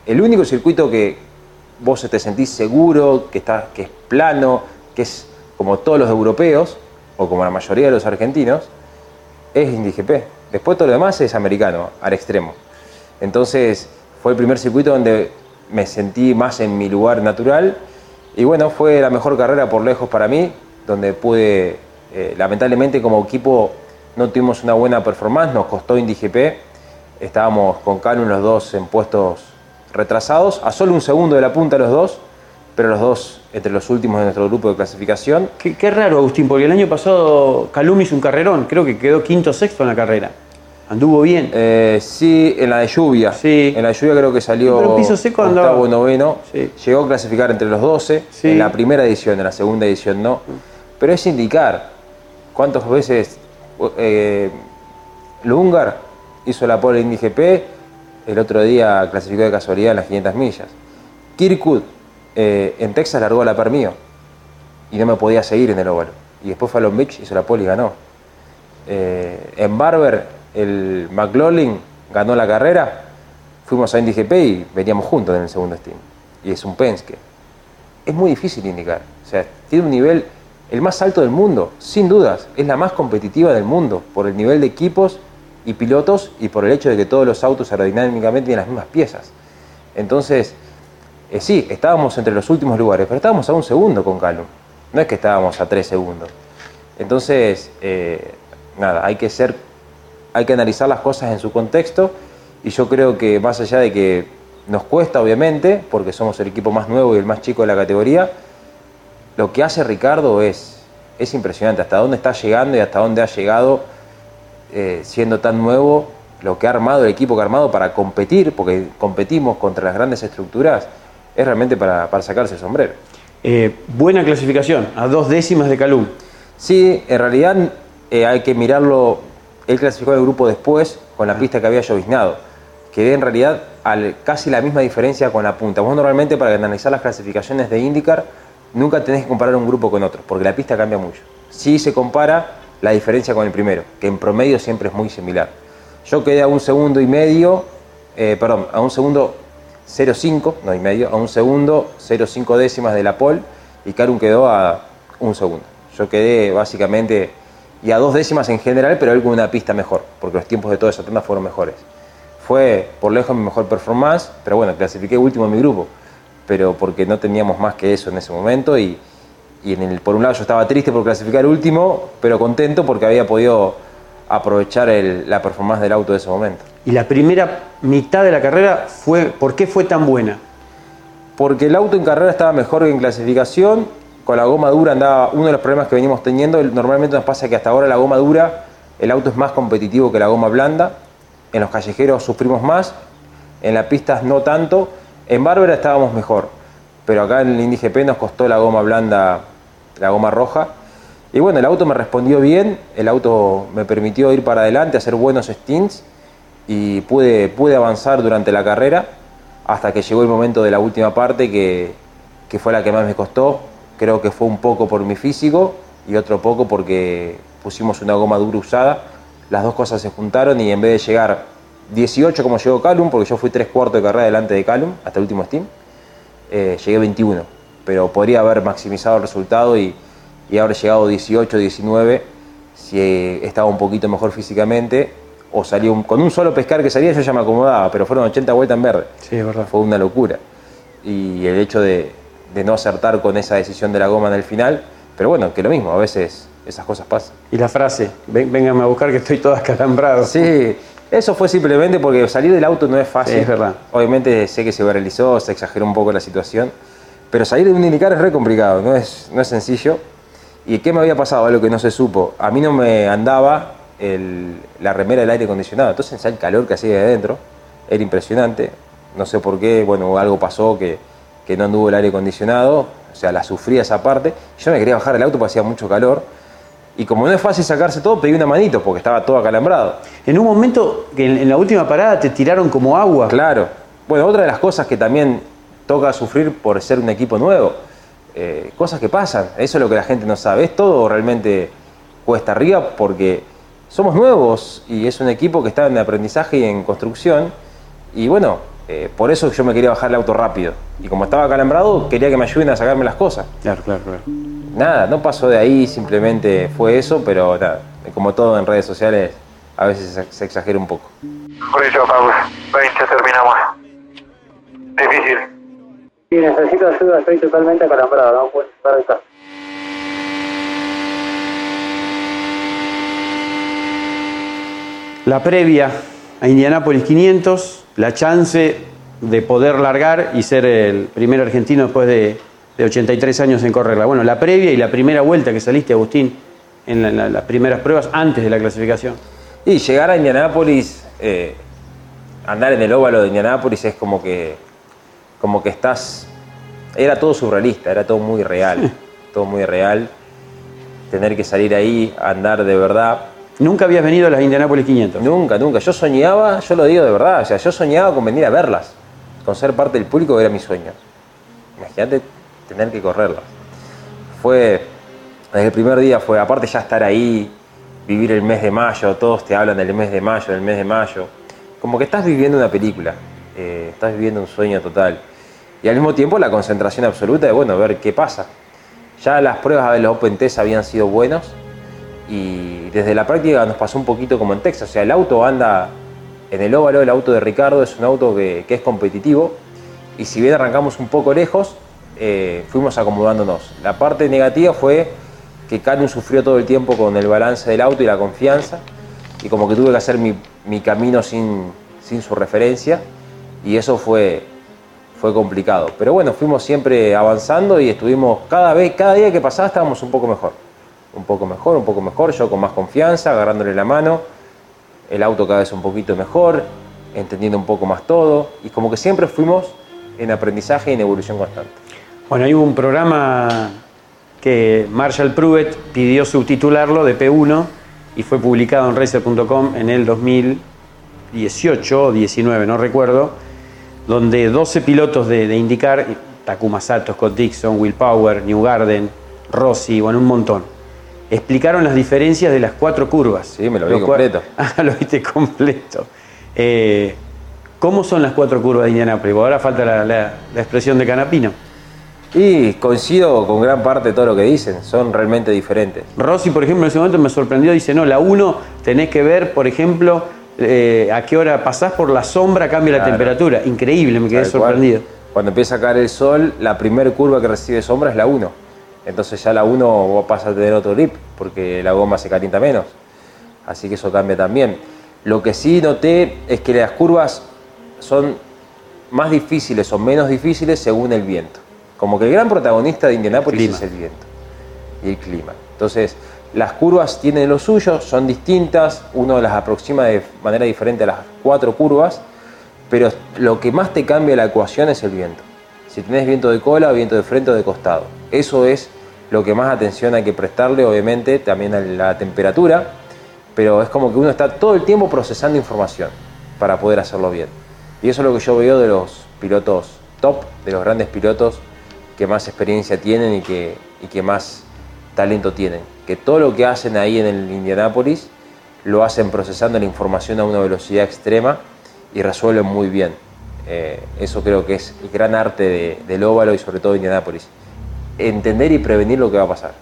El único circuito que vos te sentís seguro, que, está, que es plano, que es como todos los europeos, o como la mayoría de los argentinos, es Indy GP. Después todo lo demás es americano, al extremo. Entonces fue el primer circuito donde me sentí más en mi lugar natural y bueno, fue la mejor carrera por lejos para mí, donde pude, eh, lamentablemente como equipo no tuvimos una buena performance, nos costó Indy GP, estábamos con Calum los dos en puestos retrasados, a solo un segundo de la punta los dos, pero los dos entre los últimos de nuestro grupo de clasificación. Qué, qué raro, Agustín, porque el año pasado Calum hizo un carrerón, creo que quedó quinto o sexto en la carrera. Anduvo bien. Eh, sí, en la de lluvia. Sí. En la de lluvia creo que salió Pero piso seco octavo andaba. noveno. Sí. Llegó a clasificar entre los 12 Sí. en la primera edición, en la segunda edición no. Pero es indicar cuántas veces eh, Lungar hizo la pole Indy GP, el otro día clasificó de casualidad en las 500 millas. Kirkwood eh, en Texas largó la par mío y no me podía seguir en el óvalo. Y después Long Beach, hizo la pole y ganó. Eh, en Barber, el McLaughlin ganó la carrera, fuimos a Indy GP y veníamos juntos en el segundo steam. Y es un Penske. Es muy difícil indicar. O sea, tiene un nivel el más alto del mundo, sin dudas. Es la más competitiva del mundo por el nivel de equipos y pilotos y por el hecho de que todos los autos aerodinámicamente tienen las mismas piezas. Entonces, eh, sí, estábamos entre los últimos lugares, pero estábamos a un segundo con Calum. No es que estábamos a tres segundos. Entonces, eh, nada, hay que ser, hay que analizar las cosas en su contexto y yo creo que más allá de que nos cuesta, obviamente, porque somos el equipo más nuevo y el más chico de la categoría, lo que hace Ricardo es, es impresionante, hasta dónde está llegando y hasta dónde ha llegado eh, siendo tan nuevo, lo que ha armado el equipo que ha armado para competir, porque competimos contra las grandes estructuras, es realmente para, para sacarse el sombrero. Eh, buena clasificación, a dos décimas de Calum. Sí, en realidad eh, hay que mirarlo. Él clasificó el grupo después con la pista que había lloviznado. Que en realidad al- casi la misma diferencia con la punta. Vos normalmente para analizar las clasificaciones de IndyCar nunca tenés que comparar un grupo con otro, porque la pista cambia mucho. Sí se compara la diferencia con el primero, que en promedio siempre es muy similar. Yo quedé a un segundo y medio, eh, perdón, a un segundo 0,5, no y medio, a un segundo 0,5 décimas de la pole y Karun quedó a un segundo. Yo quedé básicamente y a dos décimas en general, pero él con una pista mejor, porque los tiempos de toda esa tanda fueron mejores. Fue por lejos mi mejor performance, pero bueno, clasifiqué último en mi grupo, pero porque no teníamos más que eso en ese momento y, y en el- por un lado yo estaba triste por clasificar último, pero contento porque había podido aprovechar el- la performance del auto de ese momento. Y la primera mitad de la carrera fue, ¿por qué fue tan buena? Porque el auto en carrera estaba mejor que en clasificación, con la goma dura andaba uno de los problemas que venimos teniendo, normalmente nos pasa que hasta ahora la goma dura, el auto es más competitivo que la goma blanda, en los callejeros sufrimos más, en las pistas no tanto, en Bárbara estábamos mejor, pero acá en el Indy GP nos costó la goma blanda, la goma roja, y bueno, el auto me respondió bien, el auto me permitió ir para adelante, hacer buenos stints, y pude, pude avanzar durante la carrera hasta que llegó el momento de la última parte que, que fue la que más me costó. Creo que fue un poco por mi físico y otro poco porque pusimos una goma dura usada. Las dos cosas se juntaron y en vez de llegar 18 como llegó Calum, porque yo fui tres cuartos de carrera delante de Calum hasta el último steam, eh, llegué 21. Pero podría haber maximizado el resultado y, y haber llegado 18, 19 si eh, estaba un poquito mejor físicamente o salía un- con un solo pescar que salía yo ya me acomodaba, pero fueron 80 vueltas en verde. Sí, es verdad. Fue una locura. Y el hecho de, de no acertar con esa decisión de la goma en el final, pero bueno, que lo mismo, a veces esas cosas pasan. Y la frase, "Ven- a buscar que estoy todo acalambrado. Sí, eso fue simplemente porque salir del auto no es fácil. Sí, es verdad. Obviamente sé que se viralizó, se exageró un poco la situación, pero salir de un indicar es re complicado, no es, no es sencillo. ¿Y qué me había pasado? Algo que no se supo. A mí no me andaba el- la remera del aire acondicionado, entonces el calor que hacía de adentro era impresionante. No sé por qué, bueno, algo pasó que, que no anduvo el aire acondicionado, o sea, la sufría esa parte. Yo me quería bajar del auto porque hacía mucho calor. Y como no es fácil sacarse todo, pedí una manito porque estaba todo acalambrado. En un momento que en, en la última parada te tiraron como agua. Claro. Bueno, otra de las cosas que también toca sufrir por ser un equipo nuevo, eh, cosas que pasan, eso es lo que la gente no sabe. Es todo realmente cuesta arriba porque somos nuevos y es un equipo que está en aprendizaje y en construcción. Y bueno, eh, por eso yo me quería bajar el auto rápido. Y como estaba acalambrado, quería que me ayuden a sacarme las cosas. Claro, claro, claro. Nada, no pasó de ahí, simplemente fue eso, pero nada, como todo en redes sociales, a veces se- exagera un poco. Correcto, Pablo. 20 terminamos. Difícil. Sí, necesito ayuda, estoy totalmente acalambrado, no puedo estar acá. La previa a Indianápolis 500, la chance de poder largar y ser el primer argentino después de, de 83 años en correrla. Bueno, la previa y la primera vuelta que saliste, Agustín, en la- la- las primeras pruebas antes de la clasificación. Y llegar a Indianápolis, eh, andar en el óvalo de Indianápolis es como que, como que estás, era todo surrealista, era todo muy real, todo muy real. Tener que salir ahí, andar de verdad. ¿Nunca habías venido a las Indianápolis 500? Nunca, nunca. Yo soñaba, yo lo digo de verdad, o sea, yo soñaba con venir a verlas, con ser parte del público era mi sueño. Imagínate tener que correrlas. Fue, desde el primer día fue, aparte ya estar ahí, vivir el mes de mayo, todos te hablan del mes de mayo, del mes de mayo. Como que estás viviendo una película, eh, estás viviendo un sueño total. Y al mismo tiempo la concentración absoluta de, bueno, ver qué pasa. Ya las pruebas de los Open Test habían sido buenos y desde la práctica nos pasó un poquito como en Texas. O sea, el auto anda en el óvalo, el auto de Ricardo es un auto que, que es competitivo y si bien arrancamos un poco lejos, eh, fuimos acomodándonos. La parte negativa fue que Calum sufrió todo el tiempo con el balance del auto y la confianza y como que tuve que hacer mi, mi camino sin, sin su referencia y eso fue, fue complicado. Pero bueno, fuimos siempre avanzando y estuvimos cada vez, cada día que pasaba estábamos un poco mejor. Un poco mejor, un poco mejor, yo con más confianza, agarrándole la mano, el auto cada vez un poquito mejor, entendiendo un poco más todo y como que siempre fuimos en aprendizaje y en evolución constante. Bueno, hay un programa que Marshall Pruitt pidió subtitularlo de P1 y fue publicado en racer.com en el 2018 o 19, no recuerdo. donde 12 pilotos de, de IndyCar, Takuma Sato, Scott Dixon, Will Power, New Garden, Rossi, bueno, un montón, explicaron las diferencias de las cuatro curvas. Sí, me lo vi completo. Ah, lo viste completo. Eh, ¿Cómo son las cuatro curvas de Indianapolis? Porque Ahora falta la, la- la expresión de Canapino. Y coincido con gran parte de todo lo que dicen, son realmente diferentes. Rossi, por ejemplo, en ese momento me sorprendió, dice, no, la 1 tenés que ver, por ejemplo, eh, a qué hora pasás por la sombra, cambia la temperatura. Increíble, me quedé Tal cual. sorprendido. Cuando empieza a caer el sol, la primera curva que recibe sombra es la 1. Entonces ya la 1 vos pasas a tener otro grip, porque la goma se calienta menos. Así que eso cambia también. Lo que sí noté es que las curvas son más difíciles o menos difíciles según el viento. Como que el gran protagonista de Indianápolis Clima. es el viento y el clima. Entonces, las curvas tienen lo suyo, son distintas, uno las aproxima de manera diferente a las cuatro curvas, pero lo que más te cambia la ecuación es el viento. Si tenés viento de cola, viento de frente o de costado. Eso es lo que más atención hay que prestarle, obviamente, también a la temperatura, pero es como que uno está todo el tiempo procesando información para poder hacerlo bien. Y eso es lo que yo veo de los pilotos top, de los grandes pilotos que más experiencia tienen y que, y que más talento tienen. Que todo lo que hacen ahí en el Indianápolis lo hacen procesando la información a una velocidad extrema y resuelven muy bien. Eh, eso creo que es el gran arte de- del óvalo y sobre todo de Indianápolis. Entender y prevenir lo que va a pasar.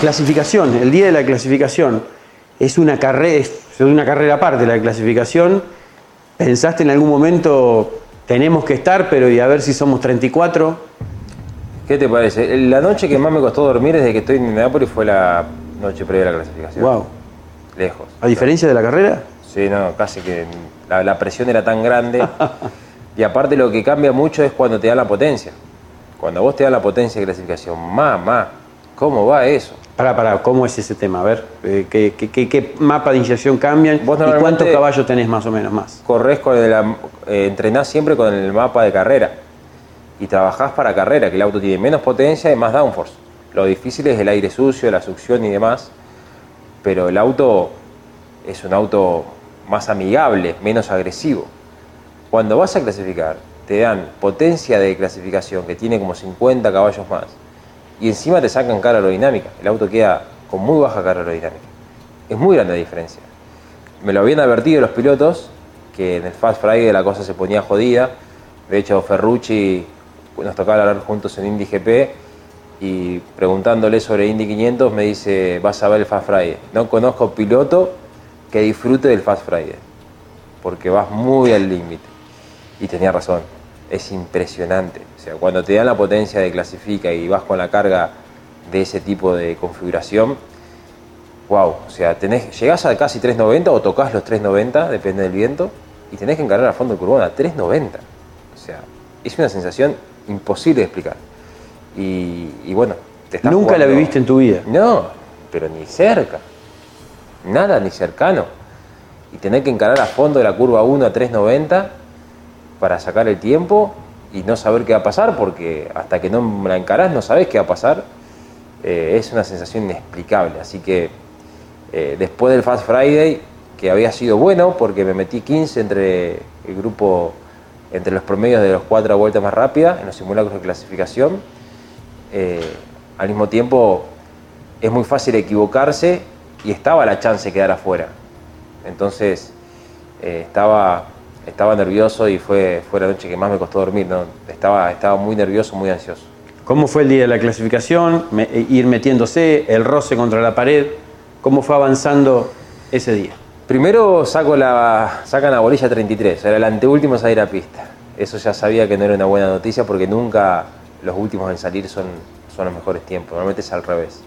Clasificación, el día de la clasificación es una carrera, es una carrera aparte la clasificación. ¿Pensaste en algún momento tenemos que estar, pero y a ver si somos 34? ¿Qué te parece? La noche que más me costó dormir desde que estoy en Indianápolis fue la noche previa a la clasificación. Wow. Lejos. ¿A diferencia de la carrera? Sí, no, casi que la, la presión era tan grande. y aparte lo que cambia mucho es cuando te dan la potencia. Cuando vos te dan la potencia de clasificación, mamá, ¿cómo va eso? Pará, pará, ¿cómo es ese tema? A ver, eh, ¿qué, qué- qué- qué mapa de inyección cambian? Vos ¿Y cuántos caballos tenés más o menos más? Corres con el, eh, entrenás siempre con el mapa de carrera y trabajás para carrera, que el auto tiene menos potencia y más downforce. Lo difícil es el aire sucio, la succión y demás, pero el auto es un auto más amigable, menos agresivo. Cuando vas a clasificar, te dan potencia de clasificación que tiene como 50 caballos más y encima te sacan carga aerodinámica. El auto queda con muy baja carga aerodinámica. Es muy grande la diferencia. Me lo habían advertido los pilotos que en el Fast Friday la cosa se ponía jodida. De hecho, Ferrucci nos tocaba hablar juntos en Indy GP y preguntándole sobre Indy 500 me dice, vas a ver el Fast Friday. No conozco piloto que disfrute del Fast Friday porque vas muy al límite. Y tenía razón, es impresionante. O sea, cuando te dan la potencia de clasifica y vas con la carga de ese tipo de configuración, wow, o sea, tenés, llegás a casi 390 o tocas los 390, depende del viento, y tenés que encargar a fondo el curbón a 390. O sea, es una sensación imposible de explicar. Y, y bueno, te estás Nunca la viviste en tu vida. No, pero ni cerca. Nada, ni cercano. Y tener que encarar a fondo de la curva 1 a 390 para sacar el tiempo y no saber qué va a pasar, porque hasta que no la encarás no sabes qué va a pasar, eh, es una sensación inexplicable. Así que eh, después del Fast Friday, que había sido bueno, porque me metí 15 entre el grupo, entre los promedios de las cuatro vueltas más rápidas en los simulacros de clasificación, eh, al mismo tiempo es muy fácil equivocarse y estaba la chance de quedar afuera. Entonces estaba, estaba nervioso y fue, fue la noche que más me costó dormir. ¿no? Estaba, estaba muy nervioso, muy ansioso. ¿Cómo fue el día de la clasificación? Me- eh, ir metiéndose, el roce contra la pared. ¿Cómo fue avanzando ese día? Primero saco la, sacan la bolilla 33, era el anteúltimo en salir a pista. Eso ya sabía que no era una buena noticia porque nunca los últimos en salir son, son los mejores tiempos, normalmente es al revés.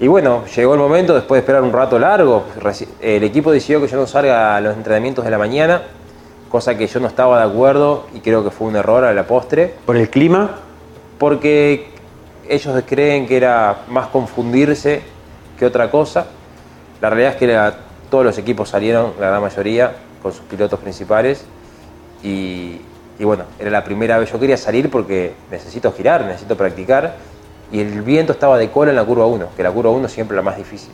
Y bueno, llegó el momento, después de esperar un rato largo, el equipo decidió que yo no salga a los entrenamientos de la mañana, cosa que yo no estaba de acuerdo y creo que fue un error a la postre. ¿Por el clima? Porque ellos creen que era más confundirse que otra cosa. La realidad es que era- todos los equipos salieron, la gran mayoría, con sus pilotos principales. Y, y bueno, era la primera vez. Yo quería salir porque necesito girar, necesito practicar. Y el viento estaba de cola en la curva 1, que la curva 1 siempre es la más difícil.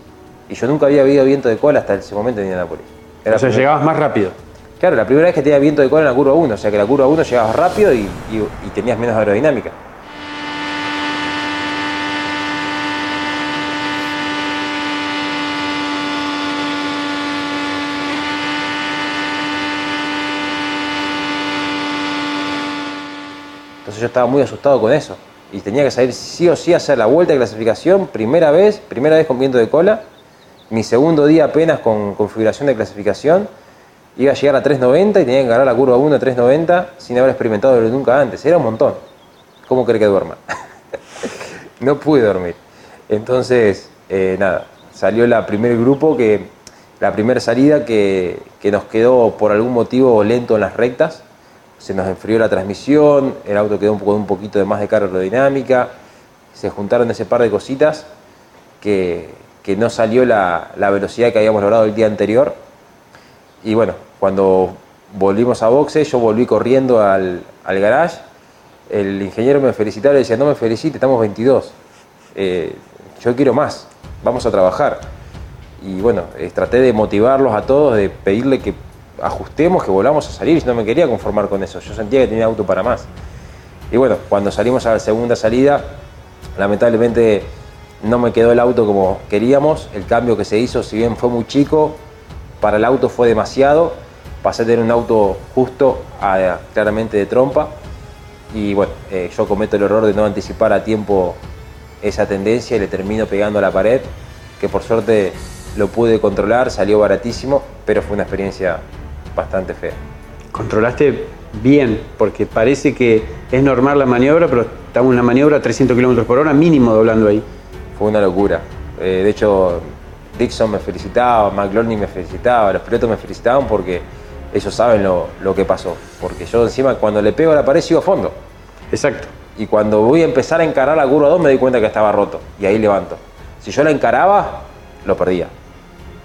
Y yo nunca había habido viento de cola hasta ese momento en Indianápolis. o sea, llegabas más rápido. Claro, la primera vez que tenía viento de cola en la curva 1, o sea que la curva 1 llegabas rápido y, y- tenías menos aerodinámica. Entonces yo estaba muy asustado con eso. Y tenía que salir sí o sí a hacer la vuelta de clasificación, primera vez, primera vez con viento de cola, mi segundo día apenas con configuración de clasificación, iba a llegar a 3.90 y tenía que ganar la curva 1 a 3.90 sin haber experimentado nunca antes. Era un montón. ¿Cómo cree que duerma? no pude dormir. Entonces, eh, nada, salió la primer grupo que, la primera salida que, que nos quedó por algún motivo lento en las rectas. Se nos enfrió la transmisión, el auto quedó un poco- un poquito de más de carga aerodinámica. Se juntaron ese par de cositas que, que no salió la, la velocidad que habíamos logrado el día anterior. Y bueno, cuando volvimos a boxe, yo volví corriendo al, al garage. El ingeniero me felicitaba y decía, no me felicite, estamos 22. Eh, yo quiero más, vamos a trabajar. Y bueno, eh, traté de motivarlos a todos, de pedirle que ajustemos, que volvamos a salir. Yo no me quería conformar con eso, yo sentía que tenía auto para más. Y bueno, cuando salimos a la segunda salida, lamentablemente no me quedó el auto como queríamos. El cambio que se hizo, si bien fue muy chico, para el auto fue demasiado. Pasé a tener un auto justo, a- claramente de trompa. Y bueno, eh, yo cometo el error de no anticipar a tiempo esa tendencia y le termino pegando a la pared, que por suerte lo pude controlar, salió baratísimo, pero fue una experiencia bastante fea. Controlaste bien, porque parece que es normal la maniobra, pero estamos en una maniobra a 300 kilómetros por hora mínimo doblando ahí. Fue una locura. Eh, de hecho, Dixon me felicitaba, McLaughlin me felicitaba, los pilotos me felicitaban porque ellos saben lo, lo que pasó. Porque yo encima cuando le pego a la pared sigo a fondo. Exacto. Y cuando voy a empezar a encarar la curva 2 me di cuenta que estaba roto. Y ahí levanto. Si yo la encaraba, lo perdía.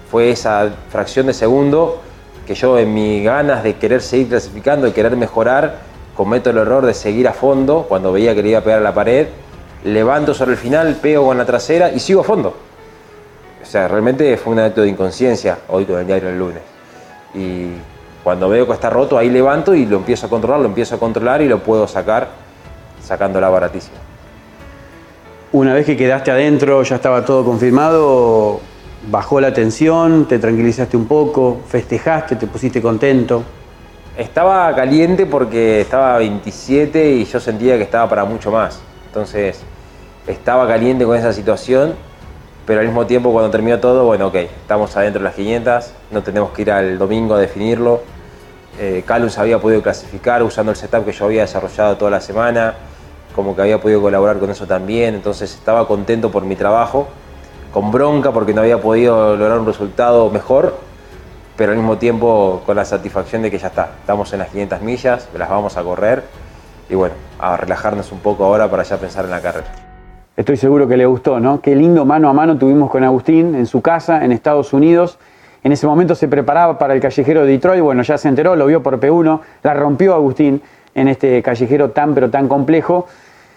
Fue esa fracción de segundo que yo en mis ganas de querer seguir clasificando, de querer mejorar, cometo el error de seguir a fondo cuando veía que le iba a pegar a la pared, levanto sobre el final, pego con la trasera y sigo a fondo. O sea, realmente fue un acto de inconsciencia hoy con el diario el lunes. Y cuando veo que está roto, ahí levanto y lo empiezo a controlar, lo empiezo a controlar y lo puedo sacar, sacándola baratísima. Una vez que quedaste adentro, ya estaba todo confirmado, bajó la tensión, te tranquilizaste un poco, festejaste, te pusiste contento. Estaba caliente porque estaba 27 y yo sentía que estaba para mucho más. Entonces, estaba caliente con esa situación, pero al mismo tiempo cuando terminó todo, bueno, ok, estamos adentro de las 500, no tenemos que ir al domingo a definirlo. Eh, Calum se había podido clasificar usando el setup que yo había desarrollado toda la semana, como que había podido colaborar con eso también, entonces estaba contento por mi trabajo, con bronca porque no había podido lograr un resultado mejor, pero al mismo tiempo con la satisfacción de que ya está, estamos en las 500 millas, las vamos a correr y bueno, a relajarnos un poco ahora para ya pensar en la carrera. Estoy seguro que le gustó, ¿no? Qué lindo mano a mano tuvimos con Agustín en su casa en Estados Unidos. En ese momento se preparaba para el callejero de Detroit, bueno, ya se enteró, lo vio por P1, la rompió Agustín en este callejero tan pero tan complejo.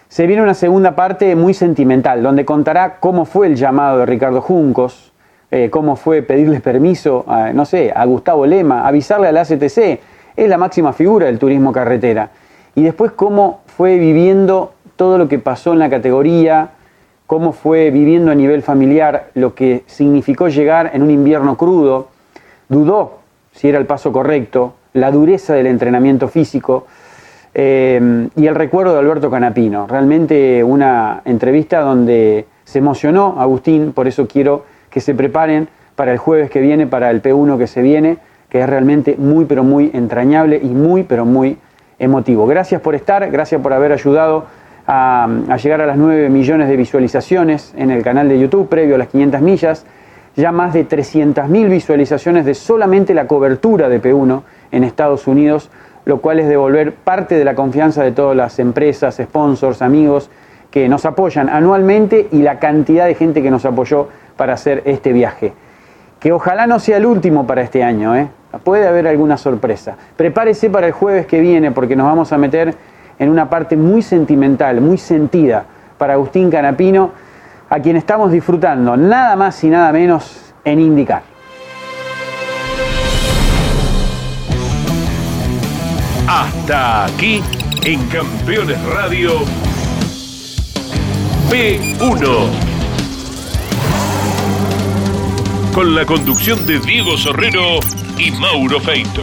Se viene una segunda parte muy sentimental, donde contará cómo fue el llamado de Ricardo Juncos, eh, cómo fue pedirles permiso, a, no sé, a Gustavo Lema, avisarle a la ACTC, es la máxima figura del turismo carretera. Y después cómo fue viviendo todo lo que pasó en la categoría, cómo fue viviendo a nivel familiar lo que significó llegar en un invierno crudo, dudó si era el paso correcto, la dureza del entrenamiento físico eh, y el recuerdo de Alberto Canapino. Realmente una entrevista donde se emocionó Agustín, por eso quiero que se preparen para el jueves que viene, para el P1 que se viene, que es realmente muy pero muy entrañable y muy pero muy emotivo. Gracias por estar, gracias por haber ayudado a, llegar a las 9 millones de visualizaciones en el canal de YouTube previo a las 500 millas, ya más de 300.000 visualizaciones de solamente la cobertura de P1 en Estados Unidos, lo cual es devolver parte de la confianza de todas las empresas, sponsors, amigos que nos apoyan anualmente y la cantidad de gente que nos apoyó para hacer este viaje. Que ojalá no sea el último para este año, ¿eh? puede haber alguna sorpresa. Prepárese para el jueves que viene porque nos vamos a meter en una parte muy sentimental, muy sentida para Agustín Canapino, a quien estamos disfrutando nada más y nada menos en indicar. Hasta aquí en Campeones Radio P1. Con la conducción de Diego Sorrero y Mauro Feito.